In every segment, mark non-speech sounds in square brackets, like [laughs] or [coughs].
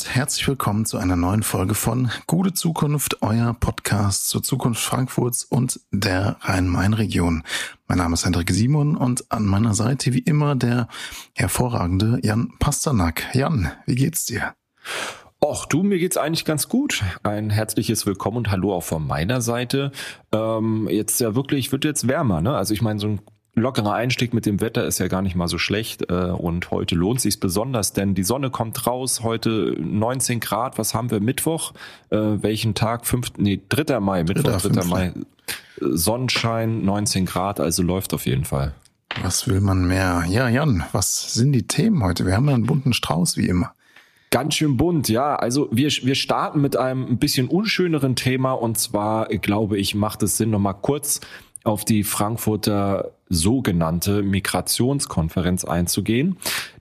und herzlich willkommen zu einer neuen Folge von Gute Zukunft, euer Podcast zur Zukunft Frankfurts und der Rhein-Main-Region. Mein Name ist Hendrik Simon und an meiner Seite wie immer der hervorragende Jan Pasternak. Jan, wie geht's dir? Och, du, mir geht's eigentlich ganz gut. Ein herzliches Willkommen und Hallo auch von meiner Seite. Ähm, jetzt ja wirklich, wird jetzt wärmer, ne? Also ich meine, so ein lockerer Einstieg mit dem Wetter ist ja gar nicht mal so schlecht. Äh, und heute lohnt sich besonders, denn die Sonne kommt raus. Heute 19 Grad. Was haben wir? Mittwoch? Äh, welchen Tag? 5, nee, 3. Mai. Mittwoch, 3. 3. Mai. Sonnenschein, 19 Grad, also läuft auf jeden Fall. Was will man mehr? Ja, Jan, was sind die Themen heute? Wir haben einen bunten Strauß wie immer. Ganz schön bunt, ja. Also wir, wir starten mit einem ein bisschen unschöneren Thema und zwar, glaube ich, macht es Sinn, nochmal kurz auf die Frankfurter sogenannte Migrationskonferenz einzugehen.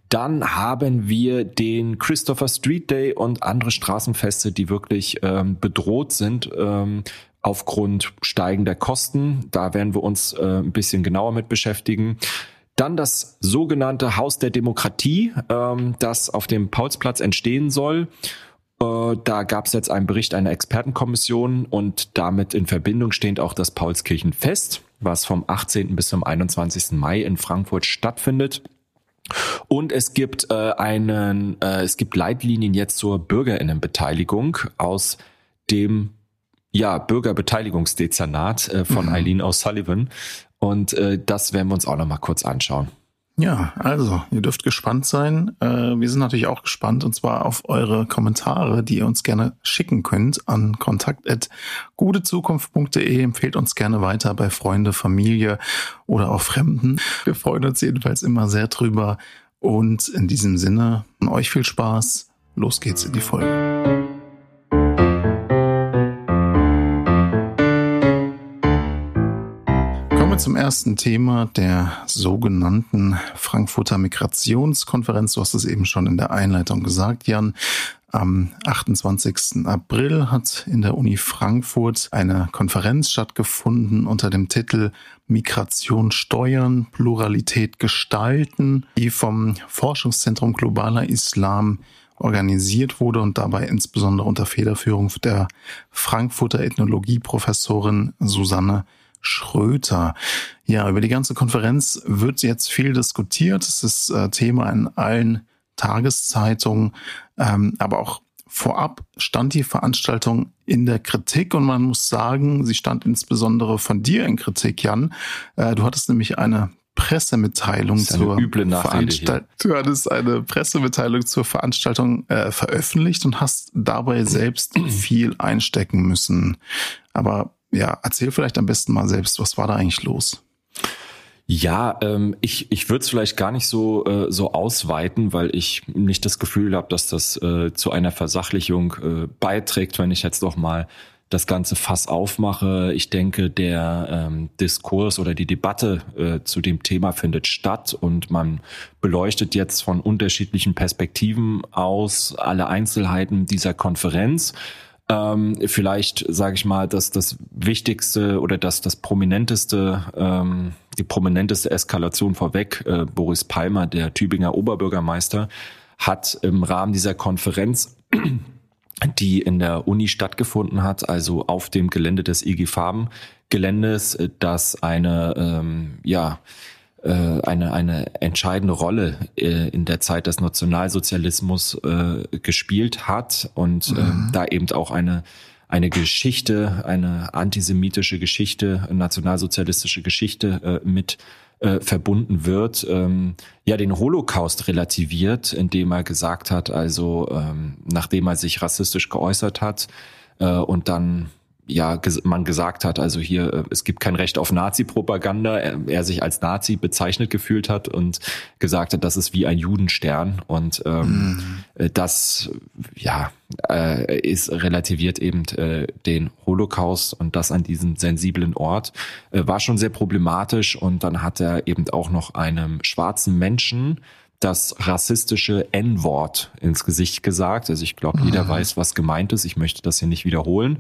Dann haben wir den Christopher Street Day und andere Straßenfeste, die wirklich ähm, bedroht sind ähm, aufgrund steigender Kosten. Da werden wir uns äh, ein bisschen genauer mit beschäftigen. Dann das sogenannte Haus der Demokratie, ähm, das auf dem Paulsplatz entstehen soll. Äh, da gab es jetzt einen Bericht einer Expertenkommission und damit in Verbindung stehend auch das Paulskirchenfest, was vom 18. bis zum 21. Mai in Frankfurt stattfindet. Und es gibt äh, einen, äh, es gibt Leitlinien jetzt zur Bürgerinnenbeteiligung aus dem ja, Bürgerbeteiligungsdezernat äh, von mhm. Eileen O'Sullivan. Und äh, das werden wir uns auch noch mal kurz anschauen. Ja, also, ihr dürft gespannt sein. Äh, wir sind natürlich auch gespannt und zwar auf eure Kommentare, die ihr uns gerne schicken könnt an kontakt.gutezukunft.de. Empfehlt uns gerne weiter bei Freunde, Familie oder auch Fremden. Wir freuen uns jedenfalls immer sehr drüber. Und in diesem Sinne, euch viel Spaß. Los geht's in die Folge. Zum ersten Thema der sogenannten Frankfurter Migrationskonferenz. Du hast es eben schon in der Einleitung gesagt, Jan. Am 28. April hat in der Uni Frankfurt eine Konferenz stattgefunden unter dem Titel Migration steuern, Pluralität gestalten, die vom Forschungszentrum Globaler Islam organisiert wurde und dabei insbesondere unter Federführung der Frankfurter Ethnologieprofessorin Susanne Schröter. Ja, über die ganze Konferenz wird jetzt viel diskutiert. Es ist äh, Thema in allen Tageszeitungen, ähm, aber auch vorab stand die Veranstaltung in der Kritik und man muss sagen, sie stand insbesondere von dir in Kritik, Jan. Äh, du hattest nämlich eine Pressemitteilung zur Veranstaltung. Du hattest eine Pressemitteilung zur Veranstaltung äh, veröffentlicht und hast dabei selbst [clears throat] viel einstecken müssen. Aber ja, erzähl vielleicht am besten mal selbst, was war da eigentlich los? Ja, ähm, ich, ich würde es vielleicht gar nicht so, äh, so ausweiten, weil ich nicht das Gefühl habe, dass das äh, zu einer Versachlichung äh, beiträgt, wenn ich jetzt doch mal das ganze Fass aufmache. Ich denke, der ähm, Diskurs oder die Debatte äh, zu dem Thema findet statt und man beleuchtet jetzt von unterschiedlichen Perspektiven aus alle Einzelheiten dieser Konferenz. Ähm, vielleicht sage ich mal, dass das Wichtigste oder dass das Prominenteste, ähm, die prominenteste Eskalation vorweg, äh, Boris Palmer, der Tübinger Oberbürgermeister, hat im Rahmen dieser Konferenz [clears throat] die in der Uni stattgefunden hat, also auf dem Gelände des IG Farben Geländes, das eine ähm, ja äh, eine, eine entscheidende Rolle äh, in der Zeit des Nationalsozialismus äh, gespielt hat und äh, mhm. da eben auch eine eine Geschichte, eine antisemitische Geschichte, nationalsozialistische Geschichte äh, mit äh, verbunden wird, ähm, ja den Holocaust relativiert, indem er gesagt hat, also ähm, nachdem er sich rassistisch geäußert hat äh, und dann ja man gesagt hat, also hier äh, es gibt kein Recht auf Nazi-Propaganda, er, er, sich als Nazi bezeichnet gefühlt hat und gesagt hat, das ist wie ein Judenstern und ähm, mhm. das ja äh, ist relativiert eben äh, den Holocaust und das an diesem sensiblen Ort äh, war schon sehr problematisch und dann hat er eben auch noch einem schwarzen Menschen das rassistische N-Wort ins Gesicht gesagt. Also ich glaube, jeder mhm. weiß, was gemeint ist. Ich möchte das hier nicht wiederholen.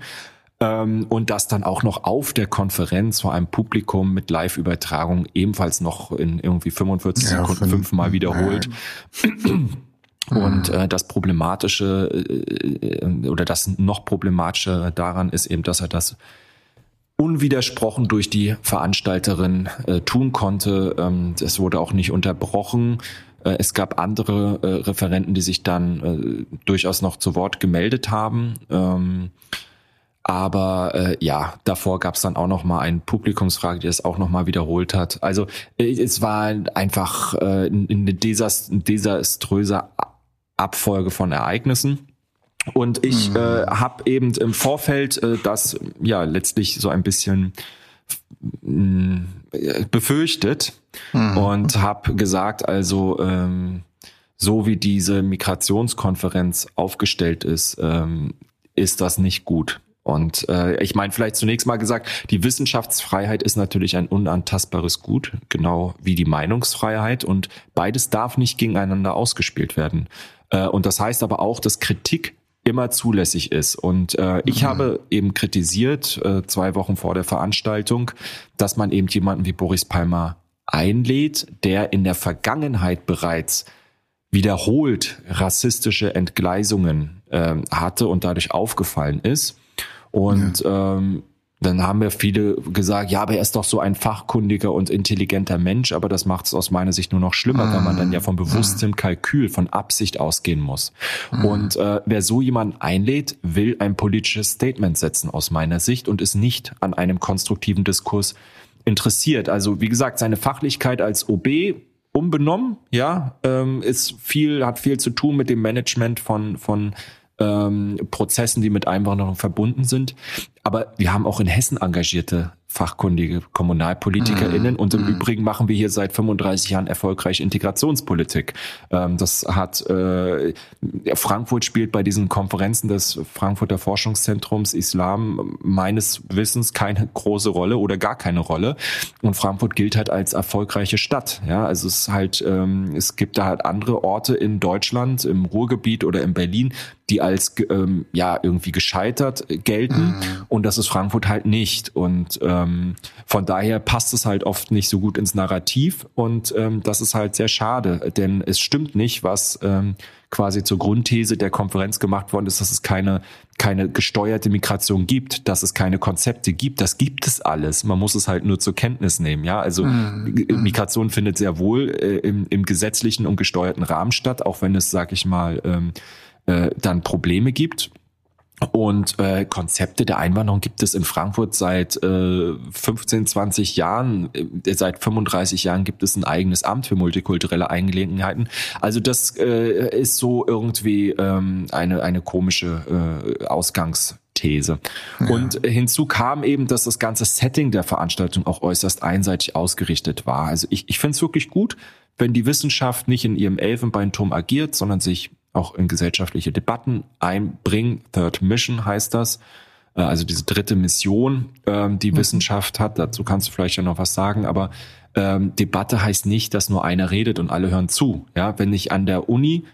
Ähm, und das dann auch noch auf der Konferenz vor einem Publikum mit Live-Übertragung ebenfalls noch in irgendwie 45 ja, Sekunden fünfmal wiederholt. [clears throat] Und äh, das Problematische äh, äh, oder das noch Problematische daran ist eben, dass er das unwidersprochen durch die Veranstalterin äh, tun konnte. Ähm, es wurde auch nicht unterbrochen. Äh, es gab andere äh, Referenten, die sich dann äh, durchaus noch zu Wort gemeldet haben. Ähm, aber äh, ja, davor gab es dann auch noch mal eine Publikumsfrage, die das auch noch mal wiederholt hat. Also äh, es war einfach äh, eine desaströse Abfolge von Ereignissen. Und ich mhm. äh, habe eben im Vorfeld äh, das ja letztlich so ein bisschen mm, befürchtet mhm. und habe gesagt, also ähm, so wie diese Migrationskonferenz aufgestellt ist, ähm, ist das nicht gut. Und äh, ich meine, vielleicht zunächst mal gesagt, die Wissenschaftsfreiheit ist natürlich ein unantastbares Gut, genau wie die Meinungsfreiheit. Und beides darf nicht gegeneinander ausgespielt werden. Äh, und das heißt aber auch, dass Kritik immer zulässig ist. Und äh, ich mhm. habe eben kritisiert, äh, zwei Wochen vor der Veranstaltung, dass man eben jemanden wie Boris Palmer einlädt, der in der Vergangenheit bereits wiederholt rassistische Entgleisungen äh, hatte und dadurch aufgefallen ist. Und ja. ähm, dann haben ja viele gesagt, ja, aber er ist doch so ein fachkundiger und intelligenter Mensch, aber das macht es aus meiner Sicht nur noch schlimmer, ah, weil man dann ja von bewusstem Kalkül, von Absicht ausgehen muss. Ah. Und äh, wer so jemanden einlädt, will ein politisches Statement setzen aus meiner Sicht und ist nicht an einem konstruktiven Diskurs interessiert. Also wie gesagt, seine Fachlichkeit als OB unbenommen, ja, ähm, ist viel, hat viel zu tun mit dem Management von von ähm, Prozessen, die mit Einwanderung verbunden sind. Aber wir haben auch in Hessen engagierte fachkundige KommunalpolitikerInnen. Mhm. Und im mhm. Übrigen machen wir hier seit 35 Jahren erfolgreich Integrationspolitik. Ähm, das hat äh, Frankfurt spielt bei diesen Konferenzen des Frankfurter Forschungszentrums Islam meines Wissens keine große Rolle oder gar keine Rolle. Und Frankfurt gilt halt als erfolgreiche Stadt. Ja, also es ist halt, ähm, es gibt da halt andere Orte in Deutschland, im Ruhrgebiet oder in Berlin, die als ähm, ja irgendwie gescheitert gelten. Mhm. Und das ist Frankfurt halt nicht. Und ähm, von daher passt es halt oft nicht so gut ins Narrativ. Und ähm, das ist halt sehr schade, denn es stimmt nicht, was ähm, quasi zur Grundthese der Konferenz gemacht worden ist, dass es keine, keine gesteuerte Migration gibt, dass es keine Konzepte gibt. Das gibt es alles. Man muss es halt nur zur Kenntnis nehmen. Ja, also mhm. Migration findet sehr wohl äh, im, im gesetzlichen und gesteuerten Rahmen statt, auch wenn es, sag ich mal, ähm, äh, dann Probleme gibt. Und äh, Konzepte der Einwanderung gibt es in Frankfurt seit äh, 15, 20 Jahren. Äh, seit 35 Jahren gibt es ein eigenes Amt für multikulturelle Angelegenheiten. Also das äh, ist so irgendwie ähm, eine, eine komische äh, Ausgangsthese. Ja. Und hinzu kam eben, dass das ganze Setting der Veranstaltung auch äußerst einseitig ausgerichtet war. Also ich, ich finde es wirklich gut, wenn die Wissenschaft nicht in ihrem Elfenbeinturm agiert, sondern sich auch in gesellschaftliche Debatten einbringen. Third Mission heißt das. Äh, also diese dritte Mission, ähm, die mhm. Wissenschaft hat. Dazu kannst du vielleicht ja noch was sagen. Aber ähm, Debatte heißt nicht, dass nur einer redet und alle hören zu. Ja, wenn ich an der Uni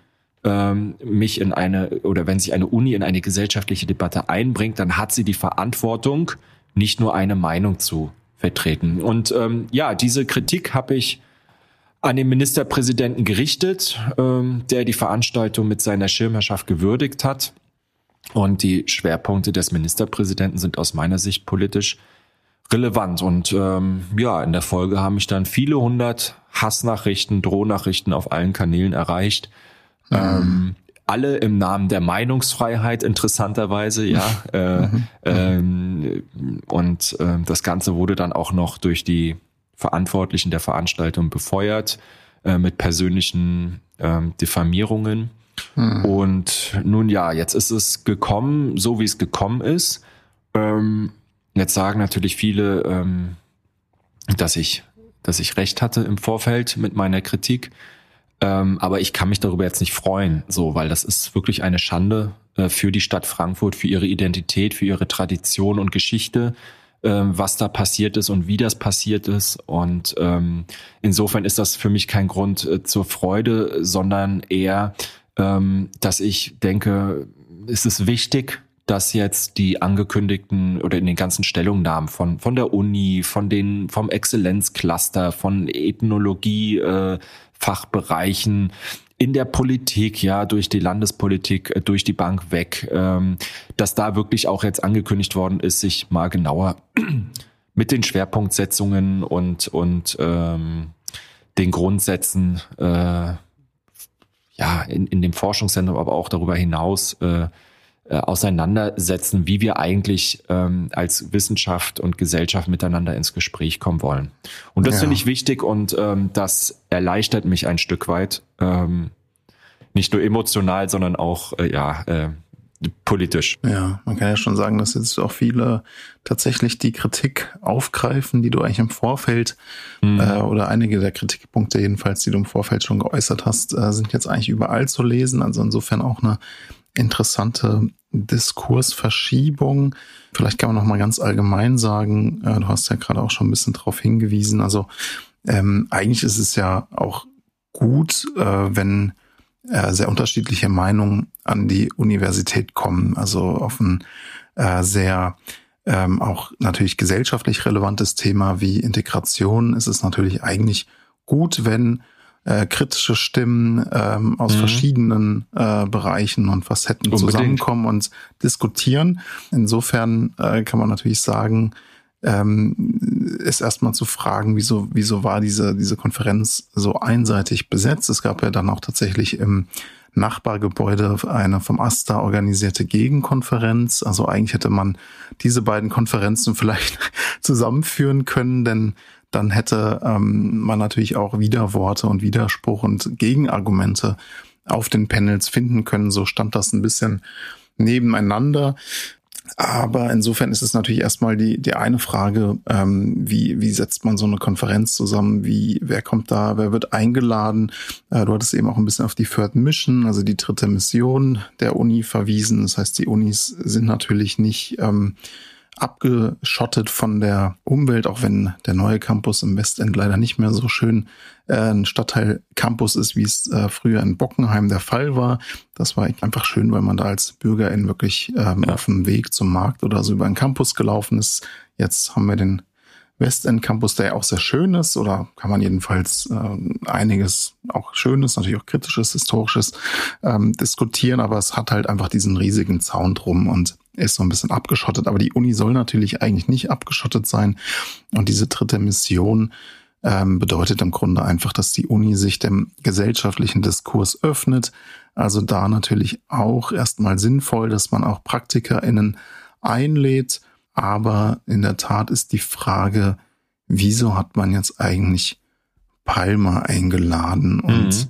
ähm, mich in eine oder wenn sich eine Uni in eine gesellschaftliche Debatte einbringt, dann hat sie die Verantwortung, nicht nur eine Meinung zu vertreten. Und ähm, ja, diese Kritik habe ich an den Ministerpräsidenten gerichtet, ähm, der die Veranstaltung mit seiner Schirmherrschaft gewürdigt hat. Und die Schwerpunkte des Ministerpräsidenten sind aus meiner Sicht politisch relevant. Und ähm, ja, in der Folge haben mich dann viele hundert Hassnachrichten, Drohnachrichten auf allen Kanälen erreicht. Mhm. Ähm, alle im Namen der Meinungsfreiheit, interessanterweise, ja. äh, mhm. ähm, und äh, das Ganze wurde dann auch noch durch die Verantwortlichen der Veranstaltung befeuert äh, mit persönlichen ähm, Diffamierungen. Hm. Und nun ja, jetzt ist es gekommen, so wie es gekommen ist. Ähm, jetzt sagen natürlich viele, ähm, dass ich, dass ich recht hatte im Vorfeld mit meiner Kritik. Ähm, aber ich kann mich darüber jetzt nicht freuen, so, weil das ist wirklich eine Schande äh, für die Stadt Frankfurt, für ihre Identität, für ihre Tradition und Geschichte ähm, was da passiert ist und wie das passiert ist. Und ähm, insofern ist das für mich kein Grund äh, zur Freude, sondern eher, ähm, dass ich denke, es ist wichtig, dass jetzt die angekündigten oder in den ganzen Stellungnahmen von von der Uni, von den vom Exzellenzcluster, von Ethnologie äh, Fachbereichen in der Politik, ja, durch die Landespolitik, äh, durch die Bank weg, ähm, dass da wirklich auch jetzt angekündigt worden ist, sich mal genauer [clears throat] mit den Schwerpunktsetzungen und, und ähm, den Grundsätzen äh, ja, in, in dem Forschungszentrum, aber auch darüber hinaus äh, äh, auseinandersetzen, wie wir eigentlich ähm, als Wissenschaft und Gesellschaft miteinander ins Gespräch kommen wollen. Und das ja. finde ich wichtig und ähm, das erleichtert mich ein Stück weit, ähm, nicht nur emotional, sondern auch äh, ja äh, politisch. Ja, man kann ja schon sagen, dass jetzt auch viele tatsächlich die Kritik aufgreifen, die du eigentlich im Vorfeld mhm. äh, oder einige der Kritikpunkte jedenfalls, die du im Vorfeld schon geäußert hast, äh, sind jetzt eigentlich überall zu lesen. Also insofern auch eine interessante Diskursverschiebung. Vielleicht kann man noch mal ganz allgemein sagen, äh, du hast ja gerade auch schon ein bisschen darauf hingewiesen. Also ähm, eigentlich ist es ja auch gut, äh, wenn äh, sehr unterschiedliche Meinungen an die Universität kommen. Also auf ein äh, sehr ähm, auch natürlich gesellschaftlich relevantes Thema wie Integration ist es natürlich eigentlich gut, wenn äh, kritische Stimmen ähm, aus mhm. verschiedenen äh, Bereichen und Facetten Unbedingt. zusammenkommen und diskutieren. Insofern äh, kann man natürlich sagen, ähm, ist erstmal zu fragen, wieso, wieso war diese, diese Konferenz so einseitig besetzt. Es gab ja dann auch tatsächlich im Nachbargebäude eine vom AStA organisierte Gegenkonferenz. Also eigentlich hätte man diese beiden Konferenzen [laughs] vielleicht zusammenführen können, denn dann hätte ähm, man natürlich auch Widerworte und Widerspruch und Gegenargumente auf den Panels finden können. So stand das ein bisschen nebeneinander. Aber insofern ist es natürlich erstmal die, die eine Frage, ähm, wie, wie setzt man so eine Konferenz zusammen? Wie, wer kommt da, wer wird eingeladen? Äh, du hattest eben auch ein bisschen auf die Third Mission, also die dritte Mission der Uni verwiesen. Das heißt, die Unis sind natürlich nicht ähm, abgeschottet von der Umwelt, auch wenn der neue Campus im Westend leider nicht mehr so schön äh, ein Stadtteil-Campus ist, wie es äh, früher in Bockenheim der Fall war. Das war einfach schön, weil man da als Bürgerin wirklich ähm, ja. auf dem Weg zum Markt oder so über den Campus gelaufen ist. Jetzt haben wir den Westend Campus, der ja auch sehr schön ist, oder kann man jedenfalls äh, einiges auch Schönes, natürlich auch Kritisches, Historisches ähm, diskutieren, aber es hat halt einfach diesen riesigen Zaun drum und ist so ein bisschen abgeschottet. Aber die Uni soll natürlich eigentlich nicht abgeschottet sein. Und diese dritte Mission ähm, bedeutet im Grunde einfach, dass die Uni sich dem gesellschaftlichen Diskurs öffnet. Also da natürlich auch erstmal sinnvoll, dass man auch PraktikerInnen einlädt aber in der Tat ist die Frage, wieso hat man jetzt eigentlich Palmer eingeladen? Und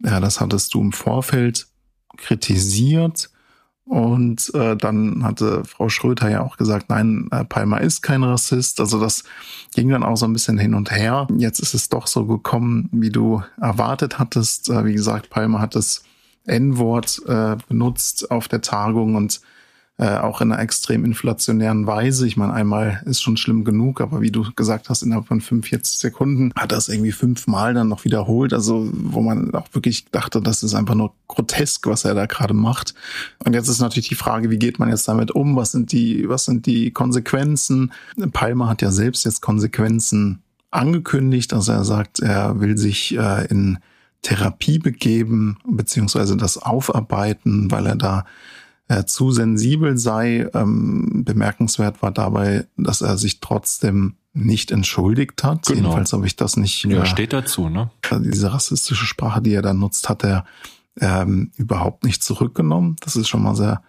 mhm. ja, das hattest du im Vorfeld kritisiert. Und äh, dann hatte Frau Schröter ja auch gesagt, nein, äh, Palmer ist kein Rassist. Also das ging dann auch so ein bisschen hin und her. Jetzt ist es doch so gekommen, wie du erwartet hattest. Äh, wie gesagt, Palmer hat das N-Wort äh, benutzt auf der Tagung und äh, auch in einer extrem inflationären Weise. Ich meine, einmal ist schon schlimm genug, aber wie du gesagt hast, innerhalb von 45 Sekunden hat es irgendwie fünfmal dann noch wiederholt. Also wo man auch wirklich dachte, das ist einfach nur grotesk, was er da gerade macht. Und jetzt ist natürlich die Frage, wie geht man jetzt damit um? Was sind die, was sind die Konsequenzen? Palmer hat ja selbst jetzt Konsequenzen angekündigt. Also er sagt, er will sich äh, in Therapie begeben, beziehungsweise das aufarbeiten, weil er da äh, zu sensibel sei. Ähm, bemerkenswert war dabei, dass er sich trotzdem nicht entschuldigt hat. Genau. Jedenfalls habe ich das nicht. Ja, äh, steht dazu, ne? Diese rassistische Sprache, die er da nutzt, hat er ähm, überhaupt nicht zurückgenommen. Das ist schon mal sehr,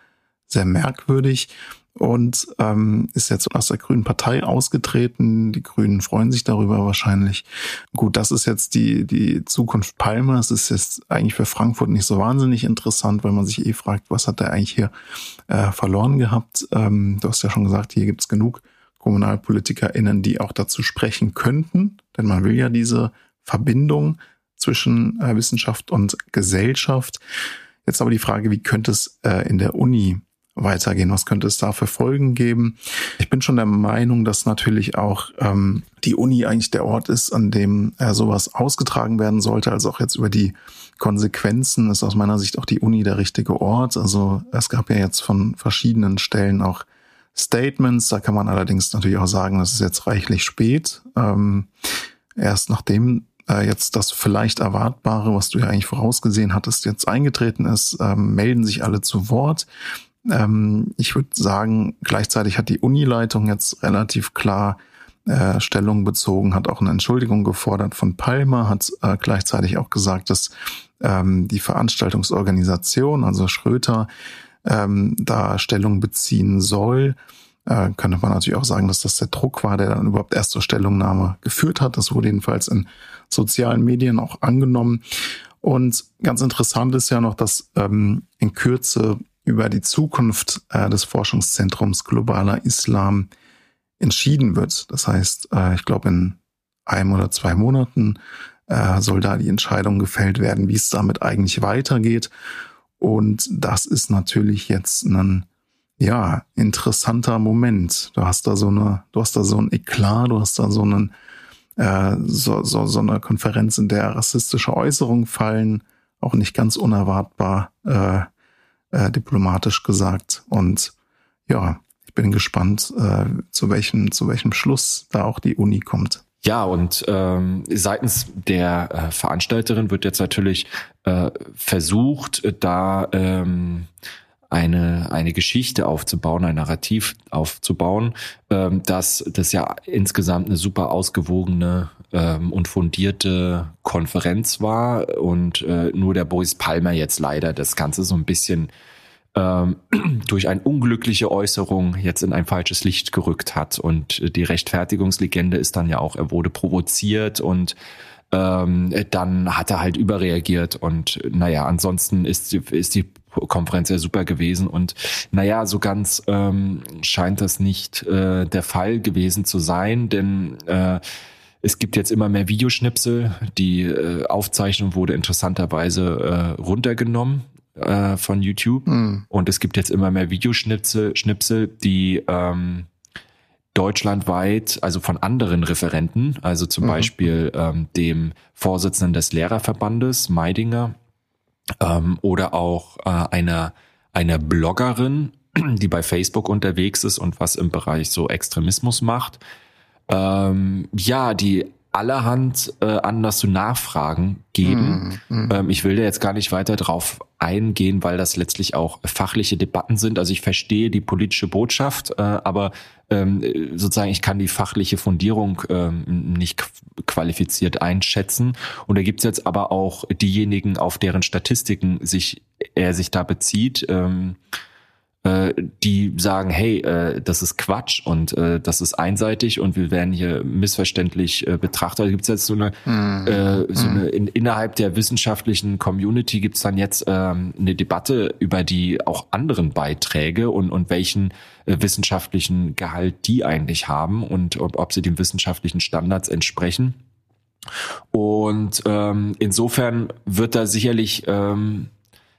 sehr merkwürdig und ähm, ist jetzt aus der Grünen Partei ausgetreten. Die Grünen freuen sich darüber wahrscheinlich. Gut, das ist jetzt die, die Zukunft Palmer. Es ist jetzt eigentlich für Frankfurt nicht so wahnsinnig interessant, weil man sich eh fragt, was hat er eigentlich hier äh, verloren gehabt. Ähm, du hast ja schon gesagt, hier gibt's genug KommunalpolitikerInnen, die auch dazu sprechen könnten, denn man will ja diese Verbindung zwischen äh, Wissenschaft und Gesellschaft. Jetzt aber die Frage, wie könnte es äh, in der Uni weitergehen? Was könnte es da für Folgen geben? Ich bin schon der Meinung, dass natürlich auch ähm, die Uni eigentlich der Ort ist, an dem äh, sowas ausgetragen werden sollte. Also auch jetzt über die Konsequenzen ist aus meiner Sicht auch die Uni der richtige Ort. Also es gab ja jetzt von verschiedenen Stellen auch Statements. Da kann man allerdings natürlich auch sagen, das ist jetzt reichlich spät. Ähm, erst nachdem äh, jetzt das vielleicht Erwartbare, was du ja eigentlich vorausgesehen hattest, jetzt eingetreten ist, ähm, melden sich alle zu Wort. Ähm, ich würde sagen, gleichzeitig hat die Unileitung jetzt relativ klar äh, Stellung bezogen, hat auch eine Entschuldigung gefordert von Palmer, hat äh, gleichzeitig auch gesagt, dass ähm, die Veranstaltungsorganisation, also Schröter, ähm, da Stellung beziehen soll. Äh, könnte man natürlich auch sagen, dass das der Druck war, der dann überhaupt erst zur Stellungnahme geführt hat. Das wurde jedenfalls in sozialen Medien auch angenommen. Und ganz interessant ist ja noch, dass ähm, in Kürze über die Zukunft äh, des Forschungszentrums globaler Islam entschieden wird. Das heißt, äh, ich glaube, in einem oder zwei Monaten äh, soll da die Entscheidung gefällt werden, wie es damit eigentlich weitergeht. Und das ist natürlich jetzt ein ja interessanter Moment. Du hast da so eine, du hast da so ein Eklat, du hast da so einen äh, so, so, so eine Konferenz, in der rassistische Äußerungen fallen, auch nicht ganz unerwartbar, äh, äh, diplomatisch gesagt. Und ja, ich bin gespannt, äh, zu welchem, zu welchem Schluss da auch die Uni kommt. Ja, und ähm, seitens der äh, Veranstalterin wird jetzt natürlich äh, versucht, da ähm, eine, eine Geschichte aufzubauen, ein Narrativ aufzubauen, ähm, dass das ja insgesamt eine super ausgewogene ähm, und fundierte Konferenz war. Und äh, nur der Boris Palmer jetzt leider das Ganze so ein bisschen ähm, [clears throat] durch eine unglückliche Äußerung jetzt in ein falsches Licht gerückt hat. Und die Rechtfertigungslegende ist dann ja auch, er wurde provoziert und ähm, dann hat er halt überreagiert. Und naja, ansonsten ist, ist die Konferenz ja super gewesen. Und naja, so ganz ähm, scheint das nicht äh, der Fall gewesen zu sein, denn äh, es gibt jetzt immer mehr Videoschnipsel. Die äh, Aufzeichnung wurde interessanterweise äh, runtergenommen äh, von YouTube. Mhm. Und es gibt jetzt immer mehr Videoschnipsel, Schnipsel, die ähm, deutschlandweit, also von anderen Referenten, also zum mhm. Beispiel ähm, dem Vorsitzenden des Lehrerverbandes, Meidinger, ähm, oder auch äh, einer, einer Bloggerin, die bei Facebook unterwegs ist und was im Bereich so Extremismus macht. Ähm, ja, die allerhand äh, Anlass zu Nachfragen geben. Mm, mm. Ähm, ich will da jetzt gar nicht weiter drauf eingehen, weil das letztlich auch fachliche Debatten sind. Also ich verstehe die politische Botschaft, äh, aber ähm, sozusagen ich kann die fachliche Fundierung ähm, nicht qualifiziert einschätzen. Und da gibt's jetzt aber auch diejenigen, auf deren Statistiken sich er sich da bezieht. Ähm, äh, die sagen, hey, äh, das ist Quatsch und äh, das ist einseitig und wir werden hier missverständlich äh, betrachtet. Da gibt es jetzt so eine, mm. äh, so eine in, innerhalb der wissenschaftlichen Community gibt es dann jetzt ähm, eine Debatte über die auch anderen Beiträge und, und welchen äh, wissenschaftlichen Gehalt die eigentlich haben und ob, ob sie den wissenschaftlichen Standards entsprechen. Und ähm, insofern wird da sicherlich ähm,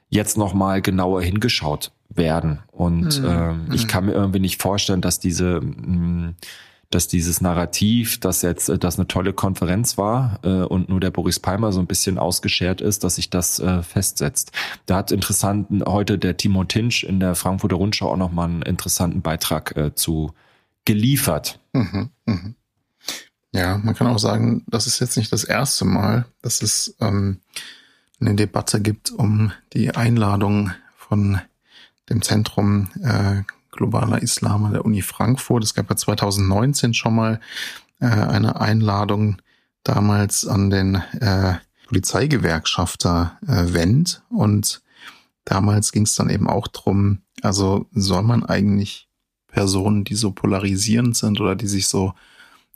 jetzt nochmal genauer hingeschaut werden. Und mhm. ähm, ich hm. kann mir irgendwie nicht vorstellen, dass diese mh, hm, dass dieses Narrativ, dass jetzt äh, das eine tolle Konferenz war äh, und nur der Boris Palmer so ein bisschen ausgeschert ist, dass sich das äh, festsetzt. Da hat interessant heute der Timo Tinsch in der Frankfurter Rundschau auch nochmal einen interessanten Beitrag äh, zu geliefert. Mhm, mh. Ja, man kann auch sagen, das ist jetzt nicht das erste Mal, dass es ähm, eine Debatte gibt um die Einladung von dem Zentrum äh, globaler Islam der Uni Frankfurt. Es gab ja 2019 schon mal äh, eine Einladung damals an den äh, Polizeigewerkschafter äh, Wendt und damals ging es dann eben auch drum, also soll man eigentlich Personen, die so polarisierend sind oder die sich so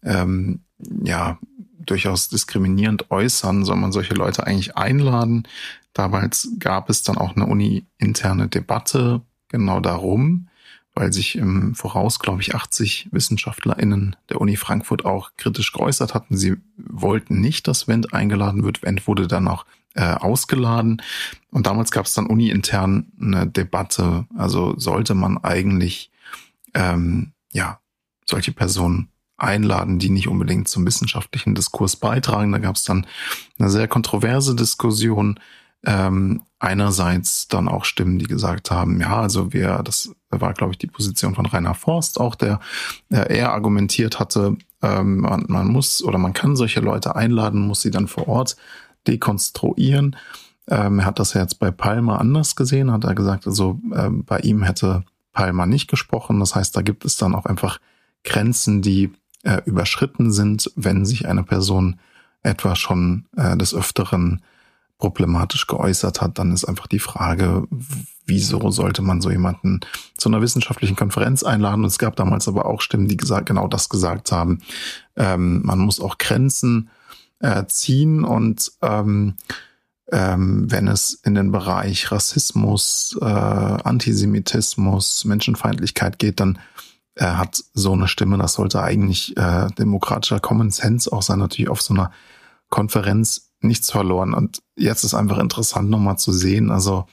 ähm, ja durchaus diskriminierend äußern, soll man solche Leute eigentlich einladen. Damals gab es dann auch eine uni-interne Debatte genau darum, weil sich im Voraus, glaube ich, 80 WissenschaftlerInnen der Uni Frankfurt auch kritisch geäußert hatten. Sie wollten nicht, dass Wendt eingeladen wird. Wendt wurde dann auch äh, ausgeladen. Und damals gab es dann uni-intern eine Debatte. Also sollte man eigentlich ähm, ja solche Personen einladen, die nicht unbedingt zum wissenschaftlichen Diskurs beitragen. Da gab es dann eine sehr kontroverse Diskussion. ähm, einerseits dann auch Stimmen, die gesagt haben, ja, also wir, das war, glaube ich, die Position von Rainer Forst auch, der, der eher argumentiert hatte, ähm, man, man muss oder man kann solche Leute einladen, muss sie dann vor Ort dekonstruieren. Ähm, er hat das ja jetzt bei Palmer anders gesehen, hat er gesagt, also äh, bei ihm hätte Palmer nicht gesprochen. Das heißt, da gibt es dann auch einfach Grenzen, die äh, überschritten sind, wenn sich eine Person etwa schon äh, des Öfteren problematisch geäußert hat, dann ist einfach die Frage, wieso sollte man so jemanden zu einer wissenschaftlichen Konferenz einladen? Und es gab damals aber auch Stimmen, die gesagt, genau das gesagt haben. Ähm, man muss auch Grenzen äh, ziehen und ähm, ähm, wenn es in den Bereich Rassismus, äh, Antisemitismus, Menschenfeindlichkeit geht, dann äh, hat so eine Stimme, das sollte eigentlich äh, demokratischer Common Sense auch sein, natürlich auf so einer Konferenz nichts verloren. Und jetzt ist einfach interessant nochmal zu sehen. Also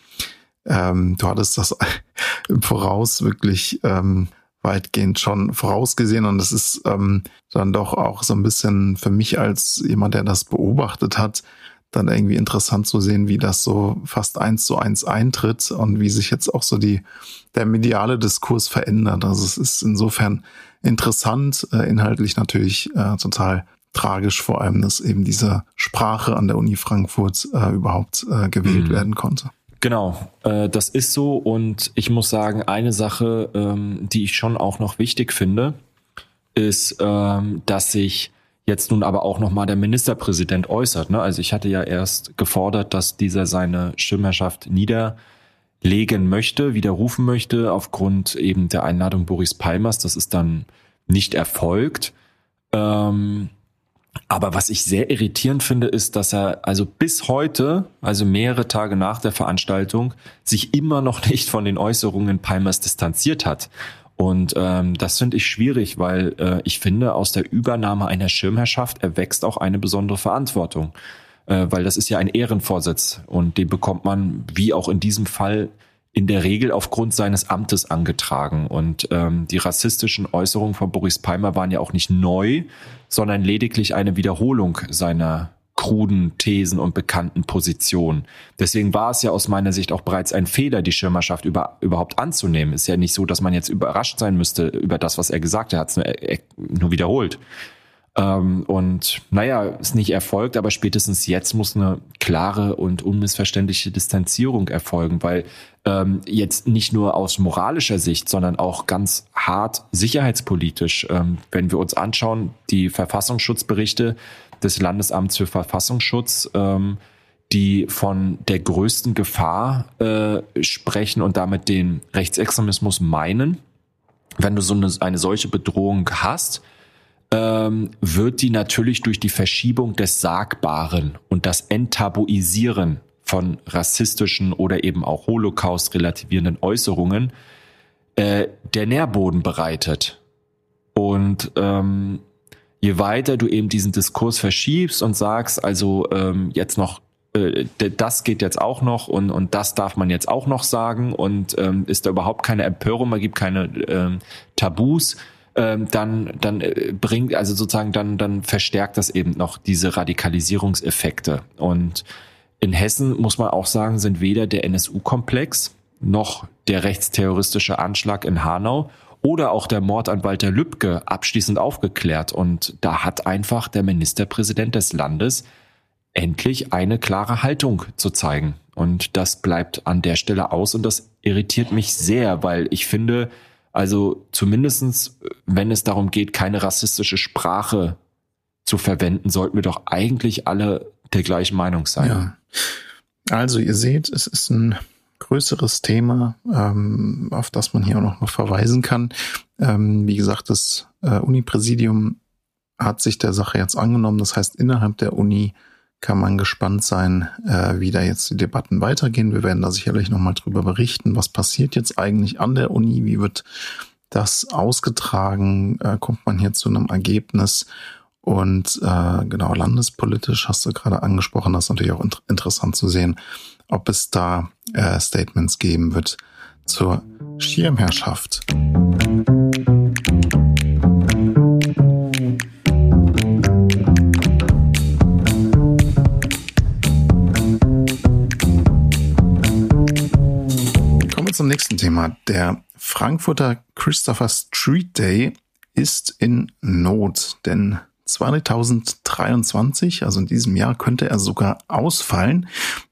ähm, du hattest das [laughs] im Voraus wirklich ähm, weitgehend schon vorausgesehen und es ist ähm, dann doch auch so ein bisschen für mich als jemand, der das beobachtet hat, dann irgendwie interessant zu sehen, wie das so fast eins zu eins eintritt und wie sich jetzt auch so die der mediale Diskurs verändert. Also es ist insofern interessant, äh, inhaltlich natürlich äh, total tragisch, vor allem, dass eben diese Sprache an der Uni Frankfurt äh, überhaupt äh, gewählt mhm. werden konnte. Genau, äh, das ist so. Und ich muss sagen, eine Sache, ähm, die ich schon auch noch wichtig finde, ist, ähm, dass sich jetzt nun aber auch nochmal der Ministerpräsident äußert. Ne? Also ich hatte ja erst gefordert, dass dieser seine Stimmherrschaft niederlegen möchte, widerrufen möchte, aufgrund eben der Einladung Boris Palmers. Das ist dann nicht erfolgt. Ähm, aber was ich sehr irritierend finde, ist, dass er also bis heute, also mehrere Tage nach der Veranstaltung, sich immer noch nicht von den Äußerungen Palmers distanziert hat. Und ähm, das finde ich schwierig, weil äh, ich finde, aus der Übernahme einer Schirmherrschaft erwächst auch eine besondere Verantwortung. Äh, weil das ist ja ein Ehrenvorsitz und den bekommt man, wie auch in diesem Fall, in der Regel aufgrund seines Amtes angetragen. Und ähm, die rassistischen Äußerungen von Boris Palmer waren ja auch nicht neu, sondern lediglich eine Wiederholung seiner kruden Thesen und bekannten Positionen. Deswegen war es ja aus meiner Sicht auch bereits ein Fehler, die Schirmerschaft über, überhaupt anzunehmen. Ist ja nicht so, dass man jetzt überrascht sein müsste über das, was er gesagt hat. Er hat es nur, nur wiederholt. Ähm, und naja, ist nicht erfolgt, aber spätestens jetzt muss eine klare und unmissverständliche Distanzierung erfolgen, weil ähm, jetzt nicht nur aus moralischer Sicht, sondern auch ganz hart sicherheitspolitisch, ähm, wenn wir uns anschauen, die Verfassungsschutzberichte des Landesamts für Verfassungsschutz, ähm, die von der größten Gefahr äh, sprechen und damit den Rechtsextremismus meinen. Wenn du so eine, eine solche Bedrohung hast, ähm, wird die natürlich durch die Verschiebung des Sagbaren und das Enttabuisieren von rassistischen oder eben auch Holocaust relativierenden Äußerungen äh, der Nährboden bereitet. Und ähm, je weiter du eben diesen Diskurs verschiebst und sagst, also ähm, jetzt noch äh, das geht jetzt auch noch und, und das darf man jetzt auch noch sagen und ähm, ist da überhaupt keine Empörung, man gibt keine ähm, Tabus, ähm, dann, dann äh, bringt, also sozusagen, dann, dann verstärkt das eben noch diese Radikalisierungseffekte. Und in Hessen muss man auch sagen, sind weder der NSU-Komplex noch der rechtsterroristische Anschlag in Hanau oder auch der Mord an Walter Lübcke abschließend aufgeklärt. Und da hat einfach der Ministerpräsident des Landes endlich eine klare Haltung zu zeigen. Und das bleibt an der Stelle aus und das irritiert mich sehr, weil ich finde, also zumindestens, wenn es darum geht, keine rassistische Sprache zu verwenden, sollten wir doch eigentlich alle der gleichen Meinung sein. Ja. Also ihr seht, es ist ein größeres Thema, ähm, auf das man hier auch noch verweisen kann. Ähm, wie gesagt, das äh, Unipräsidium hat sich der Sache jetzt angenommen. Das heißt, innerhalb der Uni kann man gespannt sein, äh, wie da jetzt die Debatten weitergehen. Wir werden da sicherlich nochmal drüber berichten, was passiert jetzt eigentlich an der Uni, wie wird das ausgetragen, äh, kommt man hier zu einem Ergebnis und äh, genau landespolitisch hast du gerade angesprochen, das ist natürlich auch inter interessant zu sehen, ob es da äh, Statements geben wird zur Schirmherrschaft. Kommen wir zum nächsten Thema. Der Frankfurter Christopher Street Day ist in Not, denn 2023, also in diesem Jahr, könnte er sogar ausfallen.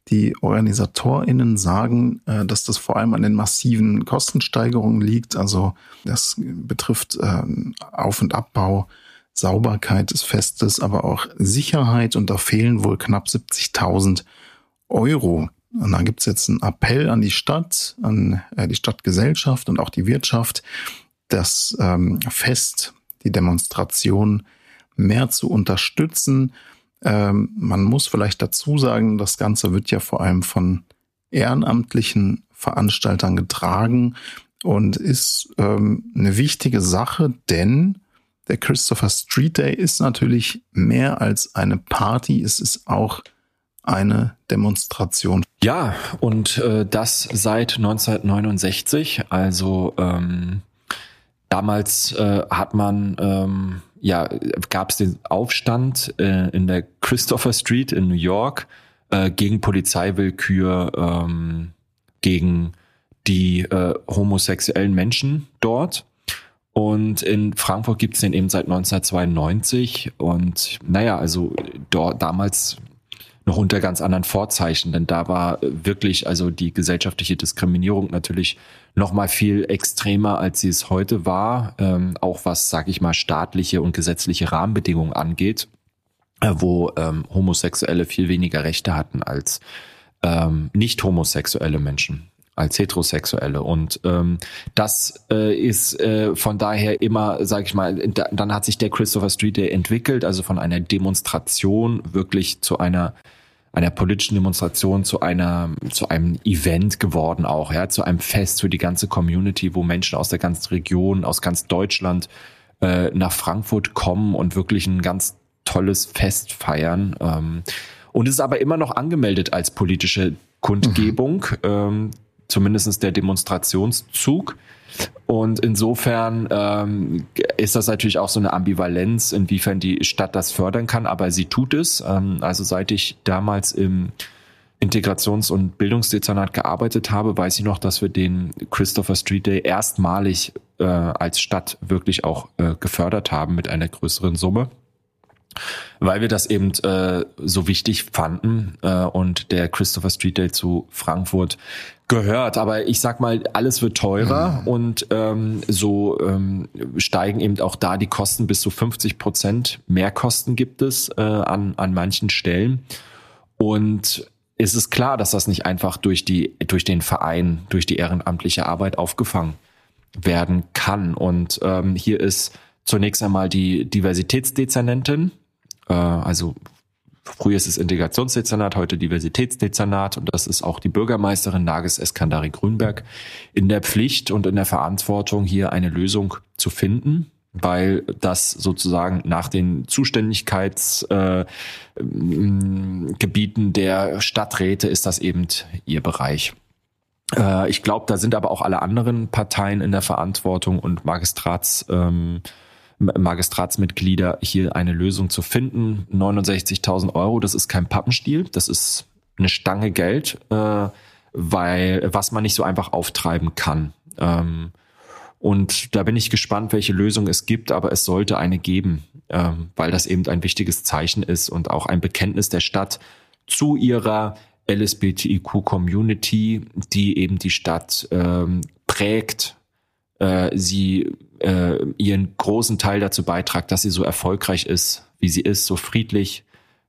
Die OrganisatorInnen sagen, äh, dass das vor allem an den massiven Kostensteigerungen liegt. Also das betrifft ähm, Auf- und Abbau, Sauberkeit des Festes, aber auch Sicherheit. Und da fehlen wohl knapp 70.000 Euro. Und da gibt's jetzt einen Appell an die Stadt, an äh, die Stadtgesellschaft und auch die Wirtschaft, das ähm, Fest, die Demonstration mehr zu unterstützen. Ähm, man muss vielleicht dazu sagen, das Ganze wird ja vor allem von ehrenamtlichen Veranstaltern getragen und ist ähm, eine wichtige Sache, denn der Christopher Street Day ist natürlich mehr als eine Party, es ist auch eine Demonstration. Ja, und äh, das seit 1969. Also ähm, damals äh, hat man ähm, ja gab es den Aufstand äh, in der Christopher Street in New York äh, gegen Polizeiwillkür, ähm, gegen die äh, homosexuellen Menschen dort. Und in Frankfurt gibt es den eben seit 1992. Und naja, also dort damals noch unter ganz anderen Vorzeichen, denn da war wirklich also die gesellschaftliche Diskriminierung natürlich noch mal viel extremer, als sie es heute war, ähm, auch was, sag ich mal, staatliche und gesetzliche Rahmenbedingungen angeht, äh, wo ähm, Homosexuelle viel weniger Rechte hatten als ähm, nicht homosexuelle Menschen als Heterosexuelle. Und ähm, das äh, ist äh, von daher immer, sage ich mal, da, dann hat sich der Christopher Street Day entwickelt, also von einer Demonstration wirklich zu einer einer politischen Demonstration zu einer zu einem Event geworden auch, ja, zu einem Fest für die ganze Community, wo Menschen aus der ganzen Region, aus ganz Deutschland äh, nach Frankfurt kommen und wirklich ein ganz tolles Fest feiern. Ähm, und es ist aber immer noch angemeldet als politische Kundgebung, mhm. ähm, zumindestens der Demonstrationszug. Und insofern ähm, ist das natürlich auch so eine Ambivalenz, inwiefern die Stadt das fördern kann, aber sie tut es. Ähm, also seit ich damals im Integrations- und Bildungsdezernat gearbeitet habe, weiß ich noch, dass wir den Christopher Street Day erstmalig äh, als Stadt wirklich auch äh, gefördert haben mit einer größeren Summe weil wir das eben äh, so wichtig fanden äh, und der Christopher Street Day zu Frankfurt gehört. Aber ich sag mal, alles wird teurer mhm. und ähm, so ähm, steigen eben auch da die Kosten bis zu 50 Prozent. Mehrkosten gibt es äh, an, an manchen Stellen. Und es ist klar, dass das nicht einfach durch die, durch den Verein, durch die ehrenamtliche Arbeit aufgefangen werden kann. Und ähm, hier ist zunächst einmal die Diversitätsdezernentin, äh, also früher ist es Integrationsdezernat, heute Diversitätsdezernat und das ist auch die Bürgermeisterin Nages Eskandari Grünberg in der Pflicht und in der Verantwortung, hier eine Lösung zu finden weil das sozusagen nach den Zuständigkeitsgebieten äh, der Stadträte ist das eben ihr Bereich. Äh, ich glaube, da sind aber auch alle anderen Parteien in der Verantwortung und Magistrats ähm, Magistratsmitglieder hier eine Lösung zu finden. 69.000 Euro, das ist kein Pappenstiel, das ist eine Stange Geld, äh, weil was man nicht so einfach auftreiben kann. Ähm, und da bin ich gespannt, welche Lösung es gibt, aber es sollte eine geben, ähm, weil das eben ein wichtiges Zeichen ist und auch ein Bekenntnis der Stadt zu ihrer LSBTIQ-Community, die eben die Stadt ähm, prägt, äh, sie äh, ihren großen Teil dazu beitragt, dass sie so erfolgreich ist, wie sie ist, so friedlich,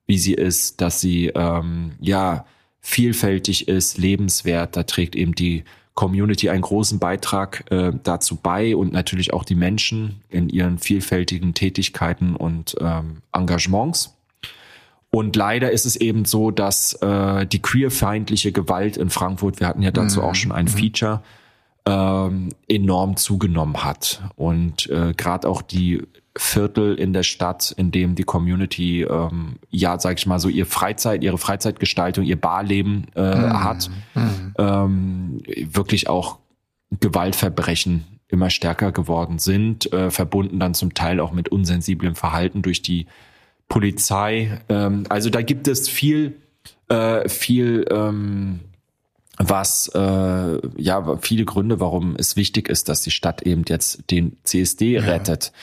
wie sie ist, dass sie ähm, ja vielfältig ist, lebenswert. Da trägt eben die Community einen großen Beitrag äh, dazu bei und natürlich auch die Menschen in ihren vielfältigen Tätigkeiten und ähm, Engagements. Und leider ist es eben so, dass äh, die queerfeindliche Gewalt in Frankfurt, wir hatten ja dazu mhm. auch schon ein mhm. Feature, ähm, enorm zugenommen hat. Und äh, gerade auch die Viertel in der Stadt, in dem die Community, ähm, ja, sag ich mal so, ihr Freizeit, ihre Freizeitgestaltung, ihr Barleben äh, mhm. hat, mhm. Ähm, wirklich auch Gewaltverbrechen immer stärker geworden sind, äh, verbunden dann zum Teil auch mit unsensiblem Verhalten durch die Polizei. Ähm, also da gibt es viel, äh, viel ähm, was äh, ja viele Gründe, warum es wichtig ist, dass die Stadt eben jetzt den CSD ja. rettet.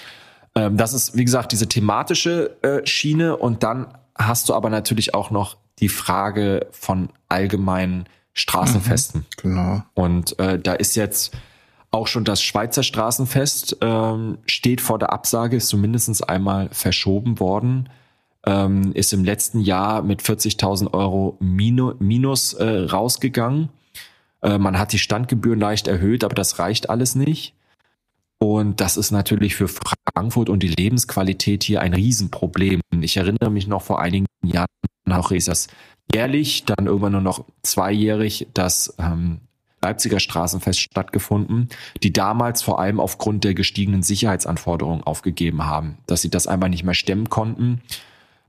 Ähm, das ist, wie gesagt, diese thematische äh, Schiene und dann hast du aber natürlich auch noch die Frage von allgemeinen Straßenfesten. Mhm, genau. Und äh, da ist jetzt auch schon das Schweizer Straßenfest ähm, steht vor der Absage, ist zumindest einmal verschoben worden ähm, ist im letzten Jahr mit 40.000 Euro Minus, Minus äh, rausgegangen. Äh, man hat die Standgebühren leicht erhöht, aber das reicht alles nicht. Und das ist natürlich für Frankfurt und die Lebensqualität hier ein Riesenproblem. Ich erinnere mich noch vor einigen Jahren, auch ist das jährlich, dann irgendwann nur noch zweijährig, das ähm, Leipziger Straßenfest stattgefunden, die damals vor allem aufgrund der gestiegenen Sicherheitsanforderungen aufgegeben haben, dass sie das einmal nicht mehr stemmen konnten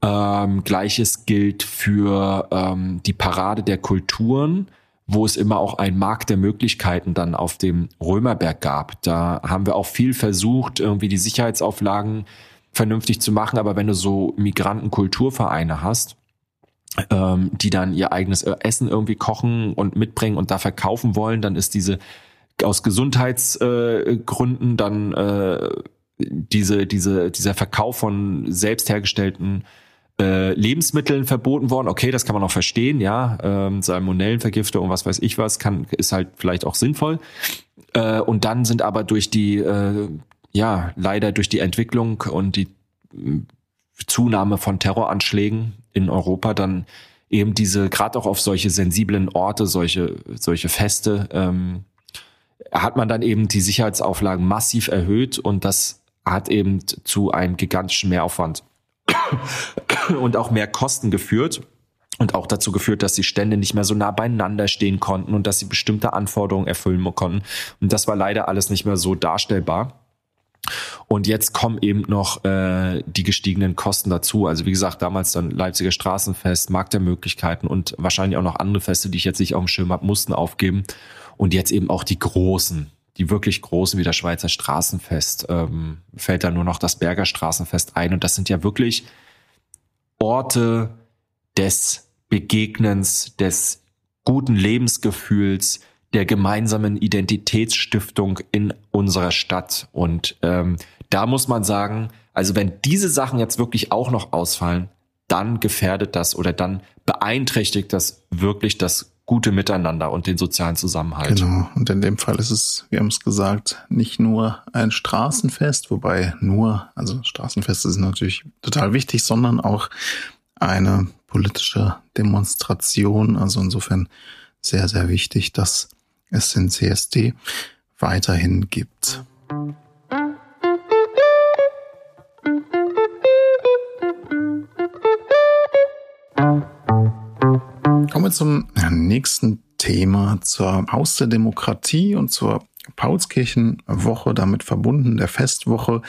ähm, Gleiches gilt für ähm, die Parade der Kulturen, wo es immer auch einen Markt der Möglichkeiten dann auf dem Römerberg gab. Da haben wir auch viel versucht, irgendwie die Sicherheitsauflagen vernünftig zu machen. Aber wenn du so Migrantenkulturvereine hast, ähm, die dann ihr eigenes Essen irgendwie kochen und mitbringen und da verkaufen wollen, dann ist diese aus Gesundheitsgründen äh, dann äh, diese, diese, dieser Verkauf von selbst hergestellten äh, Lebensmitteln verboten worden. Okay, das kann man auch verstehen, ja. Ähm, Salmonellenvergiftung und was weiß ich was, kann, ist halt vielleicht auch sinnvoll. Äh, und dann sind aber durch die, äh, ja, leider durch die Entwicklung und die äh, Zunahme von Terroranschlägen in Europa dann eben diese, gerade auch auf solche sensiblen Orte, solche, solche Feste, ähm, hat man dann eben die Sicherheitsauflagen massiv erhöht und das hat eben zu einem gigantischen Mehraufwand [coughs] und auch mehr Kosten geführt und auch dazu geführt, dass die Stände nicht mehr so nah beieinander stehen konnten und dass sie bestimmte Anforderungen erfüllen konnten. Und das war leider alles nicht mehr so darstellbar. Und jetzt kommen eben noch äh, die gestiegenen Kosten dazu. Also wie gesagt, damals dann Leipziger Straßenfest, Markt der Möglichkeiten und wahrscheinlich auch noch andere Feste, die ich jetzt nicht auf dem Schirm habe, mussten aufgeben. Und jetzt eben auch die großen, die wirklich großen wie das Schweizer Straßenfest, ähm, fällt da nur noch das Berger Straßenfest ein. Und das sind ja wirklich Orte des Begegnens, des guten Lebensgefühls, der gemeinsamen Identitätsstiftung in unserer Stadt. Und ähm, da muss man sagen, also wenn diese Sachen jetzt wirklich auch noch ausfallen, dann gefährdet das oder dann beeinträchtigt das wirklich das gute Miteinander und den sozialen Zusammenhalt. Genau. Und in dem Fall ist es, wir haben es gesagt, nicht nur ein Straßenfest, wobei nur, also Straßenfeste sind natürlich total wichtig, sondern auch eine politische Demonstration. Also insofern sehr, sehr wichtig, dass es den CSD weiterhin gibt. Kommen wir zum nächsten Thema, zur Haus der Demokratie und zur Paulskirchenwoche, damit verbunden, der Festwoche.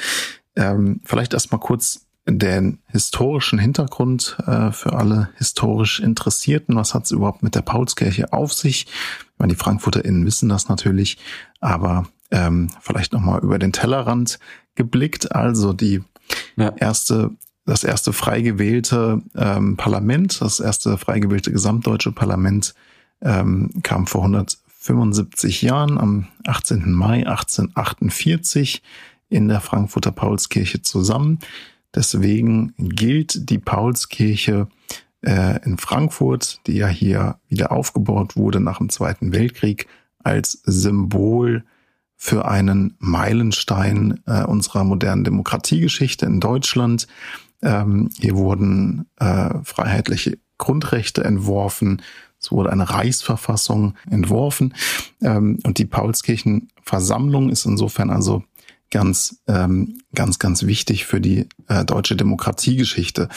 Ähm, vielleicht erstmal kurz den historischen Hintergrund äh, für alle historisch Interessierten. Was hat es überhaupt mit der Paulskirche auf sich? Ich meine, die FrankfurterInnen wissen das natürlich, aber ähm, vielleicht nochmal über den Tellerrand geblickt. Also die ja. erste das erste frei gewählte ähm, Parlament, das erste frei gewählte gesamtdeutsche Parlament ähm, kam vor 175 Jahren am 18. Mai 1848 in der Frankfurter Paulskirche zusammen. Deswegen gilt die Paulskirche äh, in Frankfurt, die ja hier wieder aufgebaut wurde nach dem Zweiten Weltkrieg, als Symbol für einen Meilenstein äh, unserer modernen Demokratiegeschichte in Deutschland. Ähm, hier wurden äh, freiheitliche Grundrechte entworfen. Es wurde eine Reichsverfassung entworfen. Ähm, und die Paulskirchenversammlung ist insofern also ganz, ähm, ganz, ganz wichtig für die äh, deutsche Demokratiegeschichte.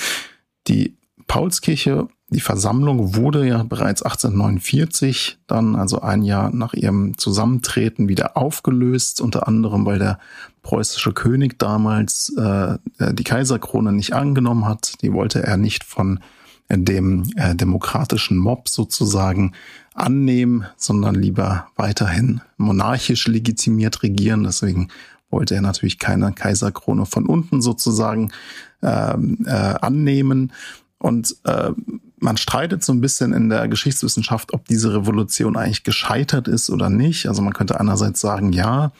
Die Paulskirche, die Versammlung wurde ja bereits 1849 dann, also ein Jahr nach ihrem Zusammentreten, wieder aufgelöst, unter anderem weil der preußische König damals äh, die Kaiserkrone nicht angenommen hat. Die wollte er nicht von dem äh, demokratischen Mob sozusagen annehmen, sondern lieber weiterhin monarchisch legitimiert regieren. Deswegen wollte er natürlich keine Kaiserkrone von unten sozusagen ähm, äh, annehmen. Und äh, man streitet so ein bisschen in der Geschichtswissenschaft, ob diese Revolution eigentlich gescheitert ist oder nicht. Also man könnte einerseits sagen, ja,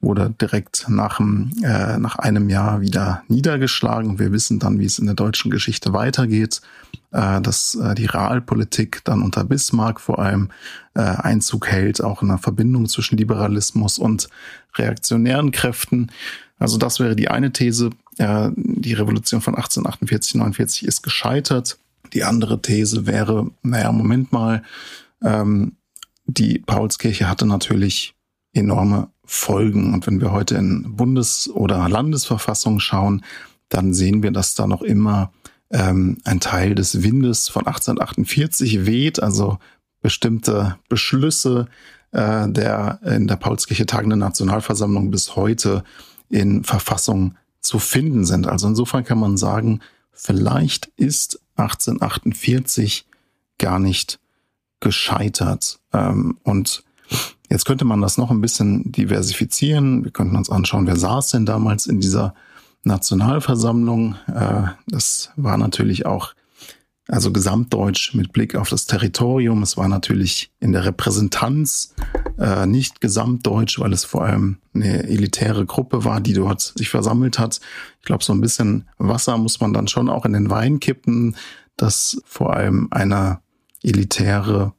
wurde direkt nach, dem, äh, nach einem Jahr wieder niedergeschlagen. Wir wissen dann, wie es in der deutschen Geschichte weitergeht, äh, dass äh, die Realpolitik dann unter Bismarck vor allem äh, Einzug hält, auch in einer Verbindung zwischen Liberalismus und reaktionären Kräften. Also das wäre die eine These. Äh, die Revolution von 1848, 49 ist gescheitert. Die andere These wäre, naja, Moment mal, ähm, die Paulskirche hatte natürlich enorme Folgen. Und wenn wir heute in Bundes- oder Landesverfassung schauen, dann sehen wir, dass da noch immer ähm, ein Teil des Windes von 1848 weht, also bestimmte Beschlüsse äh, der in der Paulskirche tagenden Nationalversammlung bis heute in Verfassung zu finden sind. Also insofern kann man sagen, vielleicht ist 1848 gar nicht gescheitert. Ähm, und jetzt könnte man das noch ein bisschen diversifizieren. Wir könnten uns anschauen, wer saß denn damals in dieser Nationalversammlung. Äh, das war natürlich auch, also gesamtdeutsch mit Blick auf das Territorium. Es war natürlich in der Repräsentanz äh, nicht gesamtdeutsch, weil es vor allem eine elitäre Gruppe war, die dort sich versammelt hat. Ich glaube, so ein bisschen Wasser muss man dann schon auch in den Wein kippen, dass vor allem eine elitäre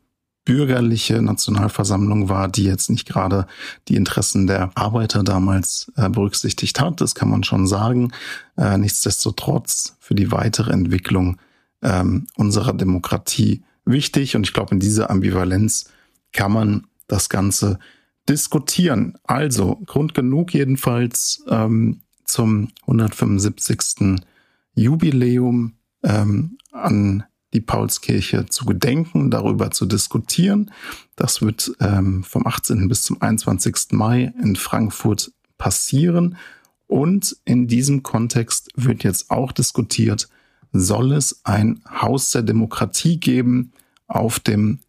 bürgerliche Nationalversammlung war, die jetzt nicht gerade die Interessen der Arbeiter damals äh, berücksichtigt hat. Das kann man schon sagen. Äh, nichtsdestotrotz für die weitere Entwicklung ähm, unserer Demokratie wichtig. Und ich glaube, in dieser Ambivalenz kann man das Ganze diskutieren. Also Grund genug jedenfalls ähm, zum 175. Jubiläum ähm, an die Paulskirche zu gedenken, darüber zu diskutieren. Das wird ähm, vom 18. bis zum 21. Mai in Frankfurt passieren. Und in diesem Kontext wird jetzt auch diskutiert, soll es ein Haus der Demokratie geben auf dem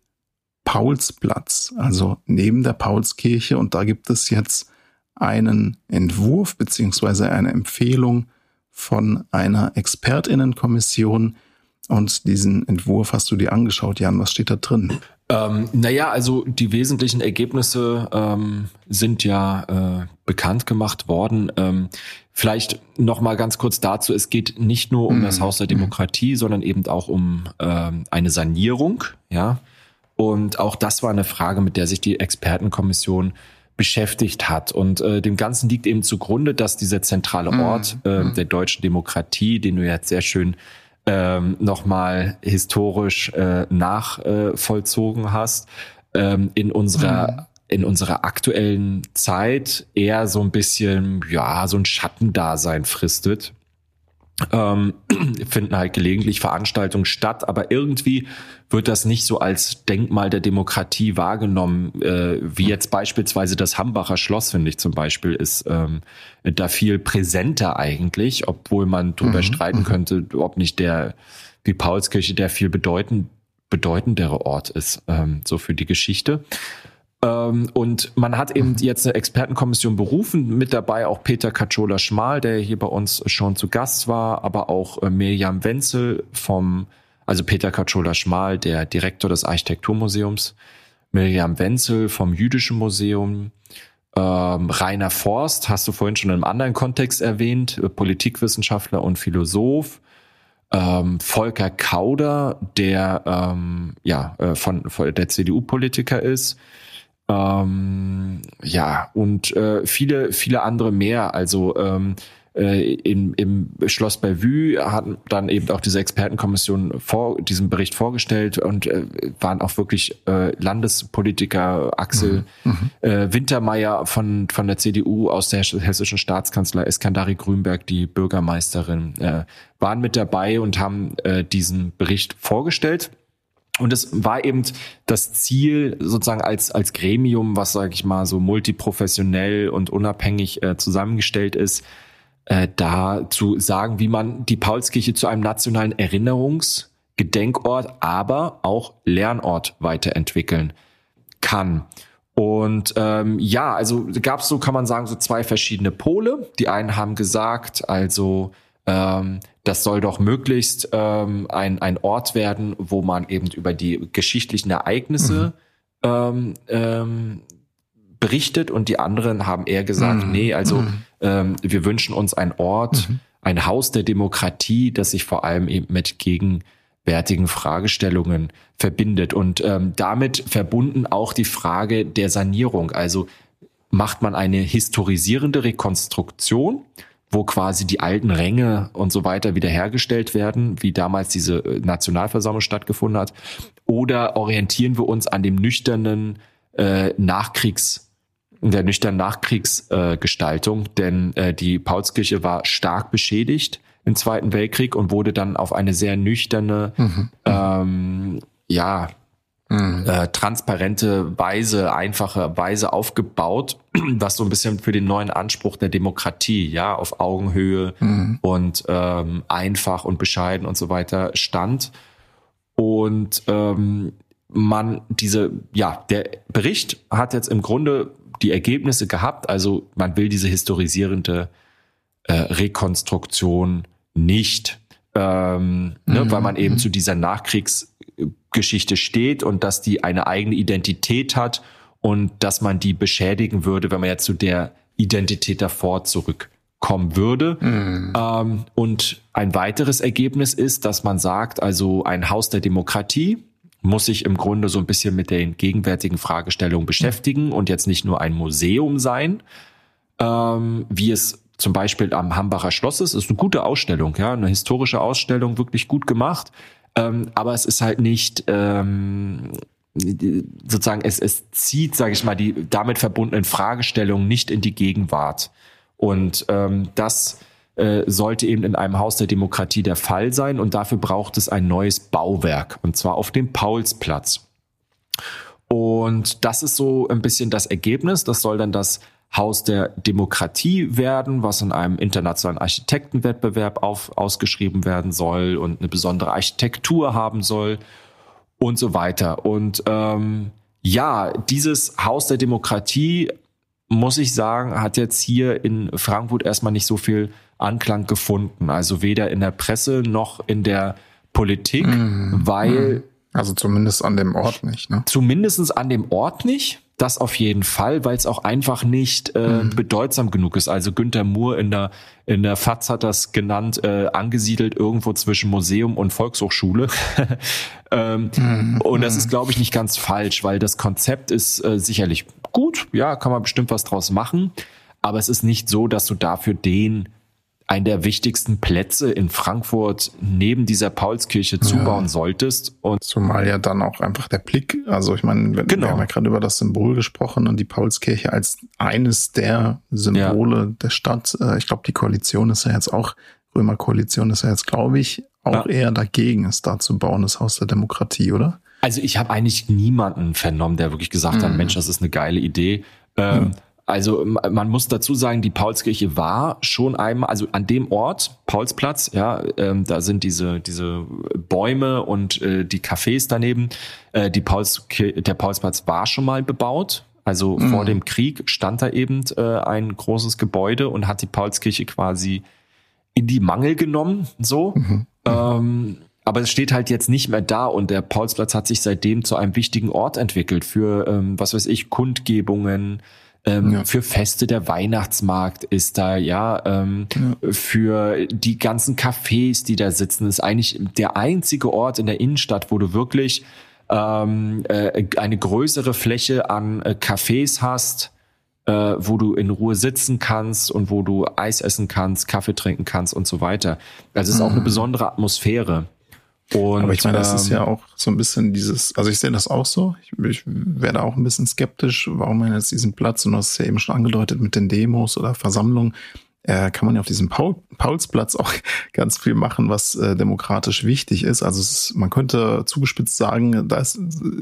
Paulsplatz, also neben der Paulskirche. Und da gibt es jetzt einen Entwurf beziehungsweise eine Empfehlung von einer Expertinnenkommission, und diesen Entwurf hast du dir angeschaut, Jan. Was steht da drin? Ähm, naja, also die wesentlichen Ergebnisse ähm, sind ja äh, bekannt gemacht worden. Ähm, vielleicht noch mal ganz kurz dazu: Es geht nicht nur um mhm. das Haus der Demokratie, mhm. sondern eben auch um ähm, eine Sanierung. Ja, und auch das war eine Frage, mit der sich die Expertenkommission beschäftigt hat. Und äh, dem Ganzen liegt eben zugrunde, dass dieser zentrale mhm. Ort äh, mhm. der deutschen Demokratie, den du jetzt sehr schön ähm, nochmal historisch äh, nachvollzogen äh, hast, ähm, in unserer mhm. in unserer aktuellen Zeit eher so ein bisschen, ja, so ein Schattendasein fristet ähm, [clears throat] finden halt gelegentlich Veranstaltungen statt, aber irgendwie wird das nicht so als Denkmal der Demokratie wahrgenommen, äh, wie jetzt beispielsweise das Hambacher Schloss, finde ich zum Beispiel, ist ähm, da viel präsenter eigentlich, obwohl man darüber mhm, streiten mhm. könnte, ob nicht der, wie Paulskirche, der viel bedeutend, bedeutendere Ort ist, ähm, so für die Geschichte. Ähm, und man hat eben jetzt eine Expertenkommission berufen, mit dabei auch Peter Katschola-Schmal, der hier bei uns schon zu Gast war, aber auch äh, Mirjam Wenzel vom, also Peter Katschola-Schmal, der Direktor des Architekturmuseums, Mirjam Wenzel vom Jüdischen Museum, ähm, Rainer Forst, hast du vorhin schon in einem anderen Kontext erwähnt, äh, Politikwissenschaftler und Philosoph, ähm, Volker Kauder, der ähm, ja äh, von, von der CDU-Politiker ist, ähm, ja, und äh, viele, viele andere mehr. Also ähm, äh, im, im Schloss Bellevue hat dann eben auch diese Expertenkommission vor diesen Bericht vorgestellt und äh, waren auch wirklich äh, Landespolitiker Axel mhm. mhm. äh, Wintermeyer von von der CDU aus der hessischen Staatskanzlei Eskandari Grünberg, die Bürgermeisterin, äh, waren mit dabei und haben äh, diesen Bericht vorgestellt. Und es war eben das Ziel sozusagen als, als Gremium, was, sage ich mal, so multiprofessionell und unabhängig äh, zusammengestellt ist, äh, da zu sagen, wie man die Paulskirche zu einem nationalen Erinnerungs-, Gedenkort, aber auch Lernort weiterentwickeln kann. Und ähm, ja, also gab es so, kann man sagen, so zwei verschiedene Pole. Die einen haben gesagt, also ähm, das soll doch möglichst ähm, ein, ein Ort werden, wo man eben über die geschichtlichen Ereignisse mhm. ähm, ähm, berichtet und die anderen haben eher gesagt, mhm. nee, also mhm. ähm, wir wünschen uns ein Ort, mhm. ein Haus der Demokratie, das sich vor allem eben mit gegenwärtigen Fragestellungen verbindet und ähm, damit verbunden auch die Frage der Sanierung. Also macht man eine historisierende Rekonstruktion, wo quasi die alten Ränge und so weiter wiederhergestellt werden, wie damals diese äh, Nationalversammlung stattgefunden hat, oder orientieren wir uns an dem nüchternen äh, Nachkriegs der nüchternen Nachkriegsgestaltung, äh, denn äh, die Paulskirche war stark beschädigt im Zweiten Weltkrieg und wurde dann auf eine sehr nüchterne, mhm. ähm, ja, mhm. äh, transparente Weise, einfache Weise aufgebaut, [clears throat] was so ein bisschen für den neuen Anspruch der Demokratie, ja, auf Augenhöhe mhm. und ähm, einfach und bescheiden und so weiter stand. Und ähm, man diese, ja, der Bericht hat jetzt im Grunde die Ergebnisse gehabt. Also man will diese historisierende äh, Rekonstruktion nicht, ähm, ne, mhm. ne, weil man eben mhm. zu dieser Nachkriegsgeschichte steht und dass die eine eigene Identität hat und dass man die beschädigen würde, wenn man ja zu der Identität davor zurückkommen würde. Mhm. Ähm, und ein weiteres Ergebnis ist, dass man sagt, also ein Haus der Demokratie, muss sich im Grunde so ein bisschen mit den gegenwärtigen Fragestellungen beschäftigen und jetzt nicht nur ein Museum sein, ähm, wie es zum Beispiel am Hambacher Schloss ist. ist eine gute Ausstellung, ja, eine historische Ausstellung, wirklich gut gemacht. Ähm, aber es ist halt nicht ähm, sozusagen, es, es zieht, sage ich mal, die damit verbundenen Fragestellungen nicht in die Gegenwart. Und ähm, das äh, sollte eben in einem Haus der Demokratie der Fall sein und dafür braucht es ein neues Bauwerk und zwar auf dem Paulsplatz. Und das ist so ein bisschen das Ergebnis. Das soll dann das Haus der Demokratie werden, was in einem internationalen Architektenwettbewerb auf, ausgeschrieben werden soll und eine besondere Architektur haben soll und so weiter. Und ähm, ja, dieses Haus der Demokratie, muss ich sagen, hat jetzt hier in Frankfurt erstmal nicht so viel Anklang gefunden. Also weder in der Presse noch in der Politik, mhm. weil. Mhm. Also zumindest an dem Ort nicht, ne? Zumindestens an dem Ort nicht. Das auf jeden Fall, weil es auch einfach nicht äh, mhm. bedeutsam genug ist. Also Günter Moore in der in der FAZ hat das genannt, äh, angesiedelt irgendwo zwischen Museum und Volkshochschule. [laughs] ähm, mhm. Und das ist, mhm. glaube ich, nicht ganz falsch, weil das Konzept ist äh, sicherlich gut. Ja, kann man bestimmt was draus machen. Aber es ist nicht so, dass du dafür den einen der wichtigsten Plätze in Frankfurt neben dieser Paulskirche zubauen ja. solltest. Und Zumal ja dann auch einfach der Blick, also ich meine, wir, genau. wir haben ja gerade über das Symbol gesprochen und die Paulskirche als eines der Symbole ja. der Stadt. Äh, ich glaube, die Koalition ist ja jetzt auch, Römerkoalition ist ja jetzt, glaube ich, auch ja. eher dagegen, es da zu bauen, das Haus der Demokratie, oder? Also ich habe eigentlich niemanden vernommen, der wirklich gesagt mhm. hat, Mensch, das ist eine geile Idee. Ähm, mhm. Also man muss dazu sagen, die Paulskirche war schon einmal, also an dem Ort, Paulsplatz, ja, ähm, da sind diese, diese Bäume und äh, die Cafés daneben. Äh, die Paulskirche, der Paulsplatz war schon mal bebaut. Also mhm. vor dem Krieg stand da eben äh, ein großes Gebäude und hat die Paulskirche quasi in die Mangel genommen, so. Mhm. Ähm, aber es steht halt jetzt nicht mehr da und der Paulsplatz hat sich seitdem zu einem wichtigen Ort entwickelt für, ähm, was weiß ich, Kundgebungen, ähm, ja. Für Feste der Weihnachtsmarkt ist da, ja, ähm, ja. Für die ganzen Cafés, die da sitzen, ist eigentlich der einzige Ort in der Innenstadt, wo du wirklich ähm, äh, eine größere Fläche an äh, Cafés hast, äh, wo du in Ruhe sitzen kannst und wo du Eis essen kannst, Kaffee trinken kannst und so weiter. Also es ist auch eine mhm. besondere Atmosphäre. Und, Aber ich meine, das ähm, ist ja auch so ein bisschen dieses, also ich sehe das auch so. Ich, ich werde auch ein bisschen skeptisch, warum man jetzt diesen Platz, und du hast es ja eben schon angedeutet mit den Demos oder Versammlungen, äh, kann man ja auf diesem Paul, Paulsplatz auch [laughs] ganz viel machen, was äh, demokratisch wichtig ist. Also ist, man könnte zugespitzt sagen, da ist,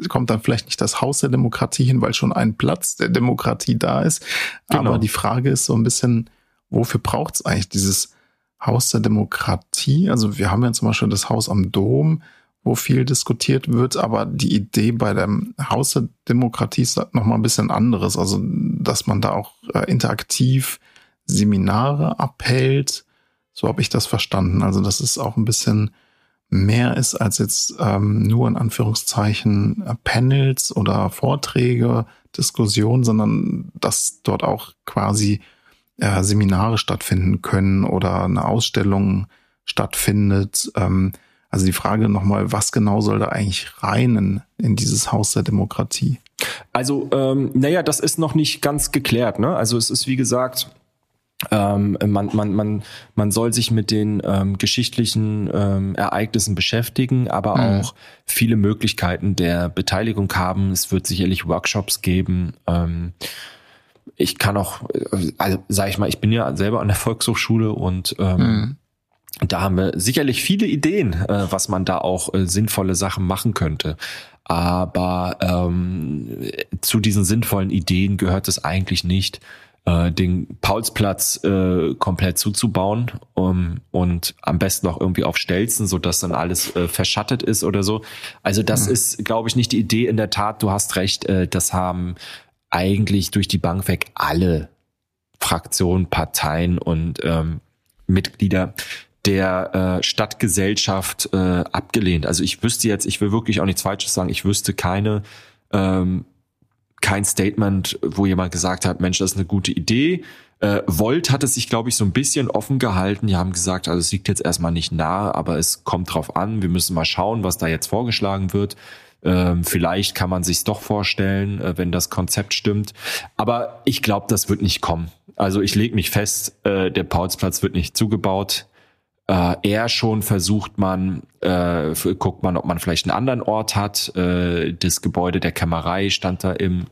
kommt dann vielleicht nicht das Haus der Demokratie hin, weil schon ein Platz der Demokratie da ist. Genau. Aber die Frage ist so ein bisschen, wofür braucht es eigentlich dieses Haus der Demokratie. Also wir haben ja zum Beispiel das Haus am Dom, wo viel diskutiert wird, aber die Idee bei dem Haus der Demokratie ist noch mal ein bisschen anderes. Also, dass man da auch äh, interaktiv Seminare abhält, So habe ich das verstanden. Also dass es auch ein bisschen mehr ist als jetzt ähm, nur in Anführungszeichen äh, Panels oder Vorträge, Diskussionen, sondern dass dort auch quasi äh, Seminare stattfinden können oder eine Ausstellung stattfindet. Ähm, also die Frage nochmal, was genau soll da eigentlich rein in, in dieses Haus der Demokratie? Also, ähm, naja, das ist noch nicht ganz geklärt. Ne? Also es ist, wie gesagt, ähm, man, man, man, man soll sich mit den ähm, geschichtlichen ähm, Ereignissen beschäftigen, aber mhm. auch viele Möglichkeiten der Beteiligung haben. Es wird sicherlich Workshops geben. Ähm, ich kann auch, also sage ich mal, ich bin ja selber an der Volkshochschule und ähm, mhm. da haben wir sicherlich viele Ideen, äh, was man da auch äh, sinnvolle Sachen machen könnte. Aber ähm, zu diesen sinnvollen Ideen gehört es eigentlich nicht, äh, den Paulsplatz äh, komplett zuzubauen um, und am besten noch irgendwie auf Stelzen, so dass dann alles äh, verschattet ist oder so. Also das mhm. ist, glaube ich, nicht die Idee. In der Tat, du hast recht, äh, das haben eigentlich durch die Bank weg alle Fraktionen, Parteien und ähm, Mitglieder der äh, Stadtgesellschaft äh, abgelehnt. Also ich wüsste jetzt, ich will wirklich auch nichts Falsches sagen, ich wüsste keine ähm, kein Statement, wo jemand gesagt hat, Mensch, das ist eine gute Idee. Äh, Volt hat es sich, glaube ich, so ein bisschen offen gehalten. Die haben gesagt, also es liegt jetzt erstmal nicht nahe, aber es kommt drauf an. Wir müssen mal schauen, was da jetzt vorgeschlagen wird. Ähm, vielleicht kann man sich doch vorstellen, äh, wenn das Konzept stimmt. Aber ich glaube, das wird nicht kommen. Also ich lege mich fest, äh, der Paulsplatz wird nicht zugebaut. Äh, eher schon versucht man, äh, guckt man, ob man vielleicht einen anderen Ort hat. Äh, das Gebäude der Kämmerei stand da im,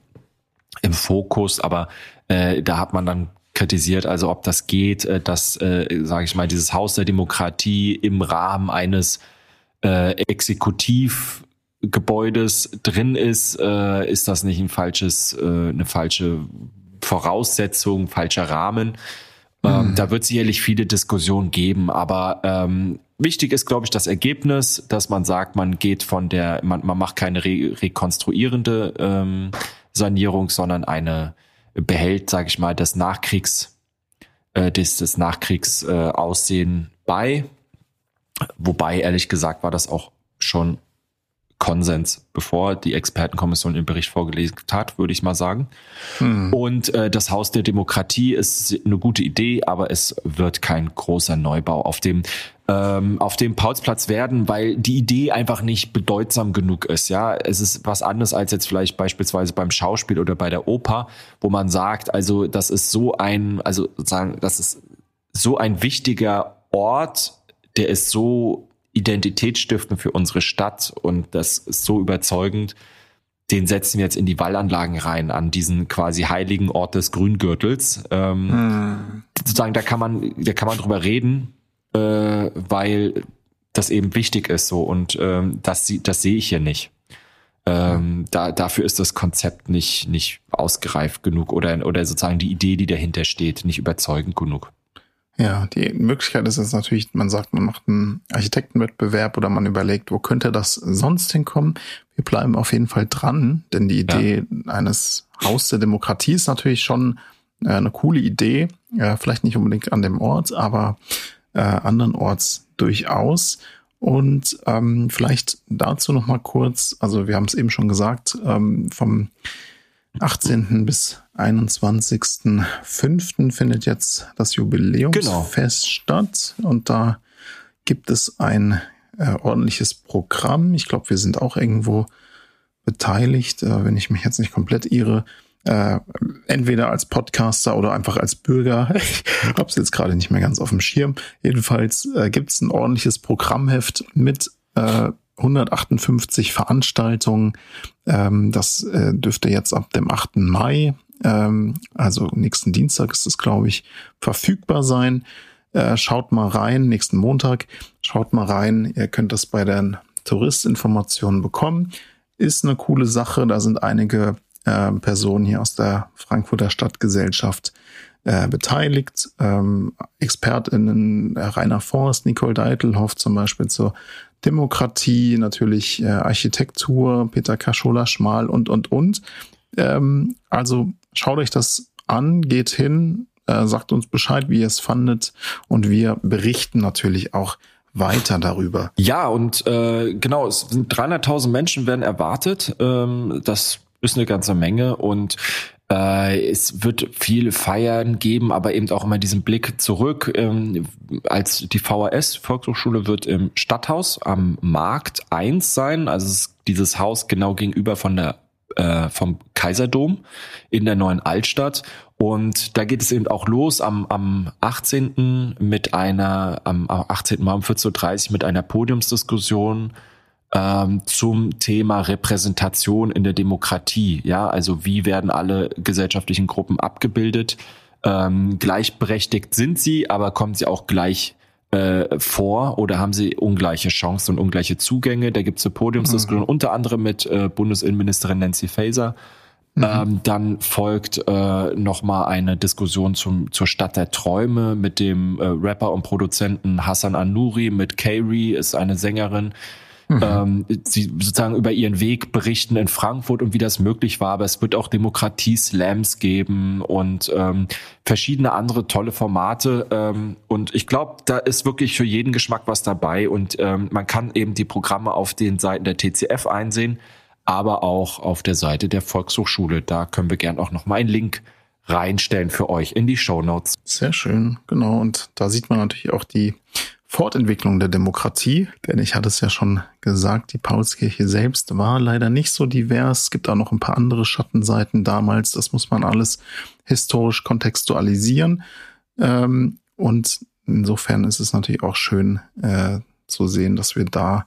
im Fokus, aber äh, da hat man dann kritisiert, also ob das geht, äh, dass, äh, sage ich mal, dieses Haus der Demokratie im Rahmen eines äh, Exekutiv Gebäudes drin ist, äh, ist das nicht ein falsches, äh, eine falsche Voraussetzung, falscher Rahmen. Ähm, mhm. Da wird sicherlich viele Diskussionen geben, aber ähm, wichtig ist, glaube ich, das Ergebnis, dass man sagt, man geht von der, man, man macht keine re rekonstruierende ähm, Sanierung, sondern eine behält, sage ich mal, das Nachkriegs, äh, das, das Nachkriegsaussehen äh, bei. Wobei, ehrlich gesagt, war das auch schon Konsens, bevor die Expertenkommission den Bericht vorgelegt hat, würde ich mal sagen. Hm. Und äh, das Haus der Demokratie ist eine gute Idee, aber es wird kein großer Neubau auf dem ähm, auf dem Paulsplatz werden, weil die Idee einfach nicht bedeutsam genug ist. Ja, es ist was anderes als jetzt vielleicht beispielsweise beim Schauspiel oder bei der Oper, wo man sagt, also das ist so ein, also sagen, das ist so ein wichtiger Ort, der ist so identitätsstiftend für unsere Stadt und das ist so überzeugend. Den setzen wir jetzt in die Wallanlagen rein, an diesen quasi heiligen Ort des Grüngürtels. Ähm, hm. Sozusagen, da kann man, da kann man drüber reden, äh, weil das eben wichtig ist so und ähm, das, das sehe ich hier nicht. Ähm, da, dafür ist das Konzept nicht, nicht ausgereift genug oder, oder sozusagen die Idee, die dahinter steht, nicht überzeugend genug. Ja, die Möglichkeit ist jetzt natürlich, man sagt, man macht einen Architektenwettbewerb oder man überlegt, wo könnte das sonst hinkommen. Wir bleiben auf jeden Fall dran, denn die Idee ja. eines Haus der Demokratie ist natürlich schon äh, eine coole Idee. Äh, vielleicht nicht unbedingt an dem Ort, aber äh, andernorts durchaus. Und ähm, vielleicht dazu noch mal kurz, also wir haben es eben schon gesagt, ähm, vom 18. bis 21.05. findet jetzt das Jubiläumsfest genau. statt und da gibt es ein äh, ordentliches Programm. Ich glaube, wir sind auch irgendwo beteiligt, äh, wenn ich mich jetzt nicht komplett irre. Äh, entweder als Podcaster oder einfach als Bürger. [laughs] ich habe es jetzt gerade nicht mehr ganz auf dem Schirm. Jedenfalls äh, gibt es ein ordentliches Programmheft mit äh, 158 Veranstaltungen. Ähm, das äh, dürfte jetzt ab dem 8. Mai, ähm, also nächsten Dienstag ist es, glaube ich, verfügbar sein. Äh, schaut mal rein, nächsten Montag, schaut mal rein. Ihr könnt das bei den Touristinformationen bekommen. Ist eine coole Sache. Da sind einige äh, Personen hier aus der Frankfurter Stadtgesellschaft äh, beteiligt. Ähm, ExpertInnen äh, Rainer Forst, Nicole Deitelhoff zum Beispiel zur Demokratie, natürlich äh, Architektur, Peter Kaschola, Schmal und, und, und. Ähm, also schaut euch das an, geht hin, Äh, sagt uns Bescheid, wie ihr es fandet. Und wir berichten natürlich auch weiter darüber. Ja, und äh, genau, es sind 300.000 Menschen werden erwartet. Ähm, das ist eine ganze Menge und äh, es wird viele Feiern geben, aber eben auch immer diesen Blick zurück. Ähm, als die VHS Volkshochschule wird im Stadthaus am Markt 1 sein. Also dieses Haus genau gegenüber von der äh, vom Kaiserdom in der neuen Altstadt. Und da geht es eben auch los am, am 18. mit einer, am 18. Mai um 14.30 Uhr mit einer Podiumsdiskussion ähm, zum Thema Repräsentation in der Demokratie. Ja, also wie werden alle gesellschaftlichen Gruppen abgebildet? Ähm, gleichberechtigt sind sie, aber kommen sie auch gleich äh, vor oder haben sie ungleiche Chancen und ungleiche Zugänge? Da gibt es eine Podiumsdiskussion, mhm. unter anderem mit äh, Bundesinnenministerin Nancy Faeser. Mhm. Ähm, dann folgt äh, nochmal eine Diskussion zum, zur Stadt der Träume mit dem äh, Rapper und Produzenten Hassan Anuri, mit Kayri ist eine Sängerin. Mhm. Ähm, sie sozusagen über ihren Weg berichten in Frankfurt und wie das möglich war. Aber es wird auch Demokratie-Slams geben und ähm, verschiedene andere tolle Formate. Ähm, und ich glaube, da ist wirklich für jeden Geschmack was dabei. Und ähm, man kann eben die Programme auf den Seiten der TCF einsehen, aber auch auf der Seite der Volkshochschule. Da können wir gern auch noch mal einen Link reinstellen für euch in die Show Notes. Sehr schön, genau. Und da sieht man natürlich auch die Fortentwicklung der Demokratie, denn ich hatte es ja schon gesagt, die Paulskirche selbst war leider nicht so divers. Es gibt auch noch ein paar andere Schattenseiten damals. Das muss man alles historisch kontextualisieren. Ähm, und insofern ist es natürlich auch schön äh, zu sehen, dass wir da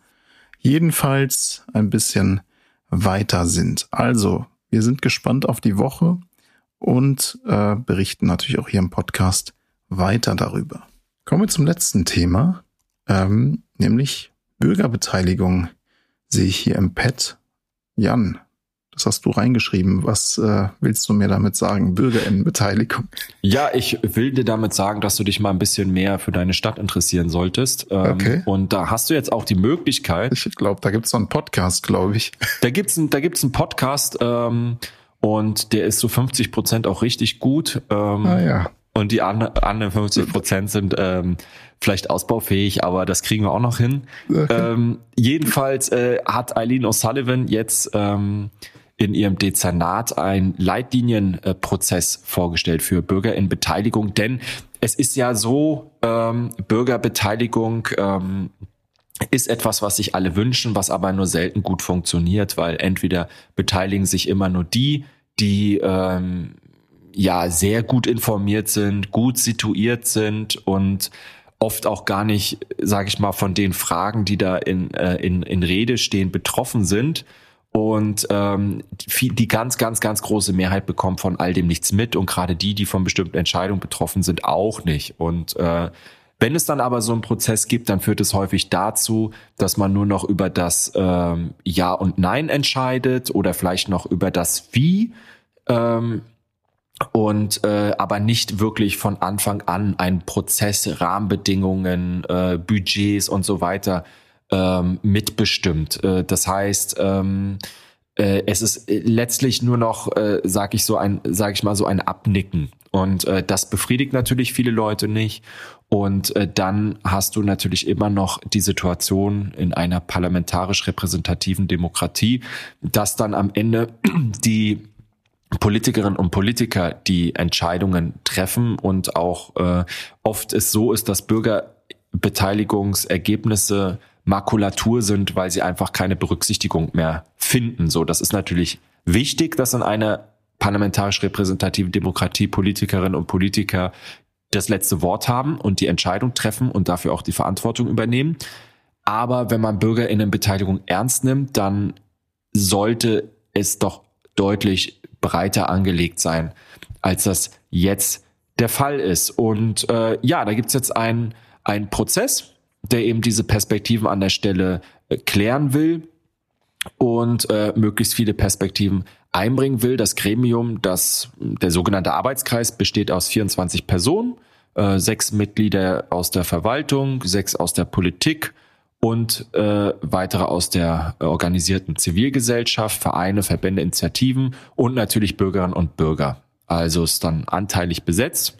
jedenfalls ein bisschen weiter sind. Also, wir sind gespannt auf die Woche und äh, berichten natürlich auch hier im Podcast weiter darüber. Kommen wir zum letzten Thema, ähm, nämlich Bürgerbeteiligung sehe ich hier im Pad. Jan, das hast du reingeschrieben. Was äh, willst du mir damit sagen? Bürgerinnenbeteiligung. Ja, ich will dir damit sagen, dass du dich mal ein bisschen mehr für deine Stadt interessieren solltest. Ähm, okay. Und da hast du jetzt auch die Möglichkeit. Ich glaube, da gibt es so einen Podcast, glaube ich. Da gibt's ein, da gibt's einen Podcast ähm, und der ist so 50 Prozent auch richtig gut. Ähm, ah ja. Und die anderen 50 Prozent sind ähm, vielleicht ausbaufähig, aber das kriegen wir auch noch hin. Okay. Ähm, jedenfalls äh, hat Eileen O'Sullivan jetzt ähm, in ihrem Dezernat einen Leitlinienprozess vorgestellt für Bürgerinnenbeteiligung, denn es ist ja so, ähm, Bürgerbeteiligung ähm, ist etwas, was sich alle wünschen, was aber nur selten gut funktioniert, weil entweder beteiligen sich immer nur die, die ähm, ja sehr gut informiert sind, gut situiert sind und oft auch gar nicht, sage ich mal, von den Fragen, die da in, äh, in, in Rede stehen, betroffen sind. Und ähm, die, die ganz, ganz, ganz große Mehrheit bekommt von all dem nichts mit und gerade die, die von bestimmten Entscheidungen betroffen sind, auch nicht. Und äh, wenn es dann aber so einen Prozess gibt, dann führt es häufig dazu, dass man nur noch über das ähm, Ja und Nein entscheidet oder vielleicht noch über das Wie. Ähm, und äh, aber nicht wirklich von Anfang an ein Prozess, Rahmenbedingungen, äh, Budgets und so weiter ähm, mitbestimmt. Äh, das heißt, ähm, äh, es ist letztlich nur noch, äh, sag ich so ein, sag ich mal so ein Abnicken und äh, das befriedigt natürlich viele Leute nicht. Und äh, dann hast du natürlich immer noch die Situation in einer parlamentarisch repräsentativen Demokratie, dass dann am Ende die Politikerinnen und Politiker die Entscheidungen treffen und auch äh, oft es so ist, dass Bürgerbeteiligungsergebnisse Makulatur sind, weil sie einfach keine Berücksichtigung mehr finden. So, das ist natürlich wichtig, dass in einer parlamentarisch repräsentativen Demokratie Politikerinnen und Politiker das letzte Wort haben und die Entscheidung treffen und dafür auch die Verantwortung übernehmen. Aber wenn man Bürgerinnenbeteiligung ernst nimmt, dann sollte es doch deutlich breiter angelegt sein, als das jetzt der Fall ist. Und äh, ja, da gibt's jetzt einen, einen Prozess, der eben diese Perspektiven an der Stelle äh, klären will und äh, möglichst viele Perspektiven einbringen will. Das Gremium, das der sogenannte Arbeitskreis besteht aus 24 Personen, äh, sechs Mitglieder aus der Verwaltung, sechs aus der Politik und äh, weitere aus der organisierten Zivilgesellschaft, Vereine, Verbände, Initiativen und natürlich Bürgerinnen und Bürger. Also ist dann anteilig besetzt.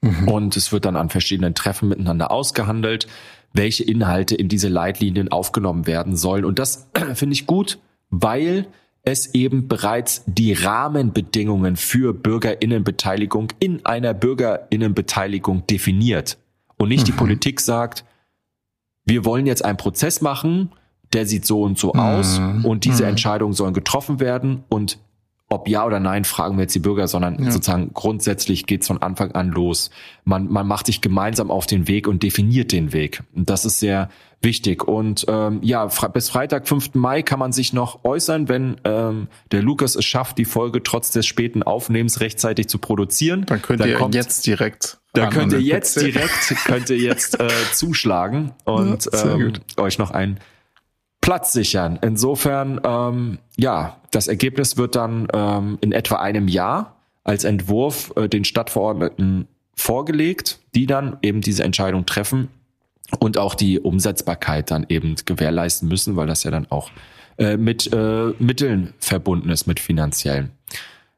Mhm. Und es wird dann an verschiedenen Treffen miteinander ausgehandelt, welche Inhalte in diese Leitlinien aufgenommen werden sollen. Und das [clears throat] finde ich gut, weil es eben bereits die Rahmenbedingungen für Bürgerinnenbeteiligung in einer Bürgerinnenbeteiligung definiert. Und nicht mhm. die Politik sagt, wir wollen jetzt einen Prozess machen, der sieht so und so aus mhm. und diese mhm. Entscheidungen sollen getroffen werden und ob ja oder nein, fragen wir jetzt die Bürger, sondern ja. sozusagen grundsätzlich geht's von Anfang an los. Man, man macht sich gemeinsam auf den Weg und definiert den Weg. Und das ist sehr wichtig. Und ähm, ja, bis Freitag, 5. Mai kann man sich noch äußern, wenn ähm, der Lukas es schafft, die Folge trotz des späten Aufnehmens rechtzeitig zu produzieren. Dann könnt dann ihr kommt, jetzt direkt. Da könnt ihr jetzt direkt, könnt ihr jetzt äh, [laughs] zuschlagen und ja, ähm, euch noch ein Platz sichern. Insofern, ähm, ja, das Ergebnis wird dann ähm, in etwa einem Jahr als Entwurf äh, den Stadtverordneten vorgelegt, die dann eben diese Entscheidung treffen und auch die Umsetzbarkeit dann eben gewährleisten müssen, weil das ja dann auch äh, mit äh, Mitteln verbunden ist, mit finanziellen.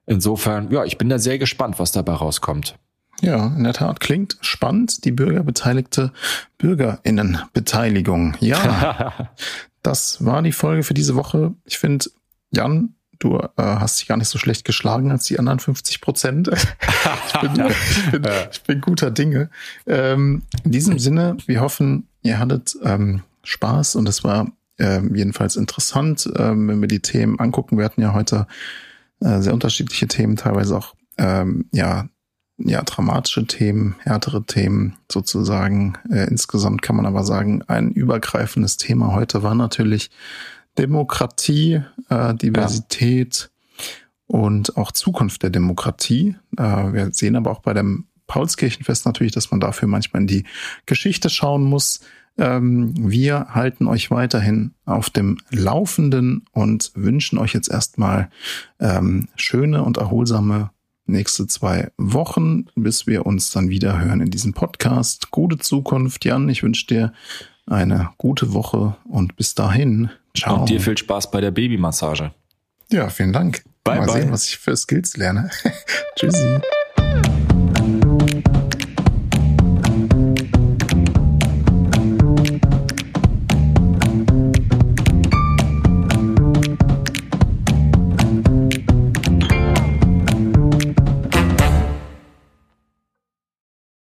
Insofern, ja, ich bin da sehr gespannt, was dabei rauskommt. Ja, in der Tat klingt spannend. Die bürgerbeteiligte Bürgerinnenbeteiligung. Ja, [laughs] das war die Folge für diese Woche. Ich finde, Jan, du äh, hast dich gar nicht so schlecht geschlagen als die anderen 50 Prozent. [laughs] ich, bin, ich, bin, ich bin guter Dinge. Ähm, in diesem Sinne, wir hoffen, ihr hattet ähm, Spaß und es war ähm, jedenfalls interessant, ähm, wenn wir die Themen angucken. Wir hatten ja heute äh, sehr unterschiedliche Themen, teilweise auch ähm, ja ja, dramatische Themen, härtere Themen sozusagen. Äh, insgesamt kann man aber sagen, ein übergreifendes Thema heute war natürlich Demokratie, äh, Diversität ja. und auch Zukunft der Demokratie. Äh, wir sehen aber auch bei dem Paulskirchenfest natürlich, dass man dafür manchmal in die Geschichte schauen muss. Ähm, wir halten euch weiterhin auf dem Laufenden und wünschen euch jetzt erstmal ähm, schöne und erholsame nächste zwei Wochen, bis wir uns dann wieder hören in diesem Podcast. Gute Zukunft, Jan. Ich wünsche dir eine gute Woche und bis dahin. Ciao. Und dir viel Spaß bei der Babymassage. Ja, vielen Dank. Bye, Mal bye. sehen, was ich für Skills lerne. [laughs] Tschüssi.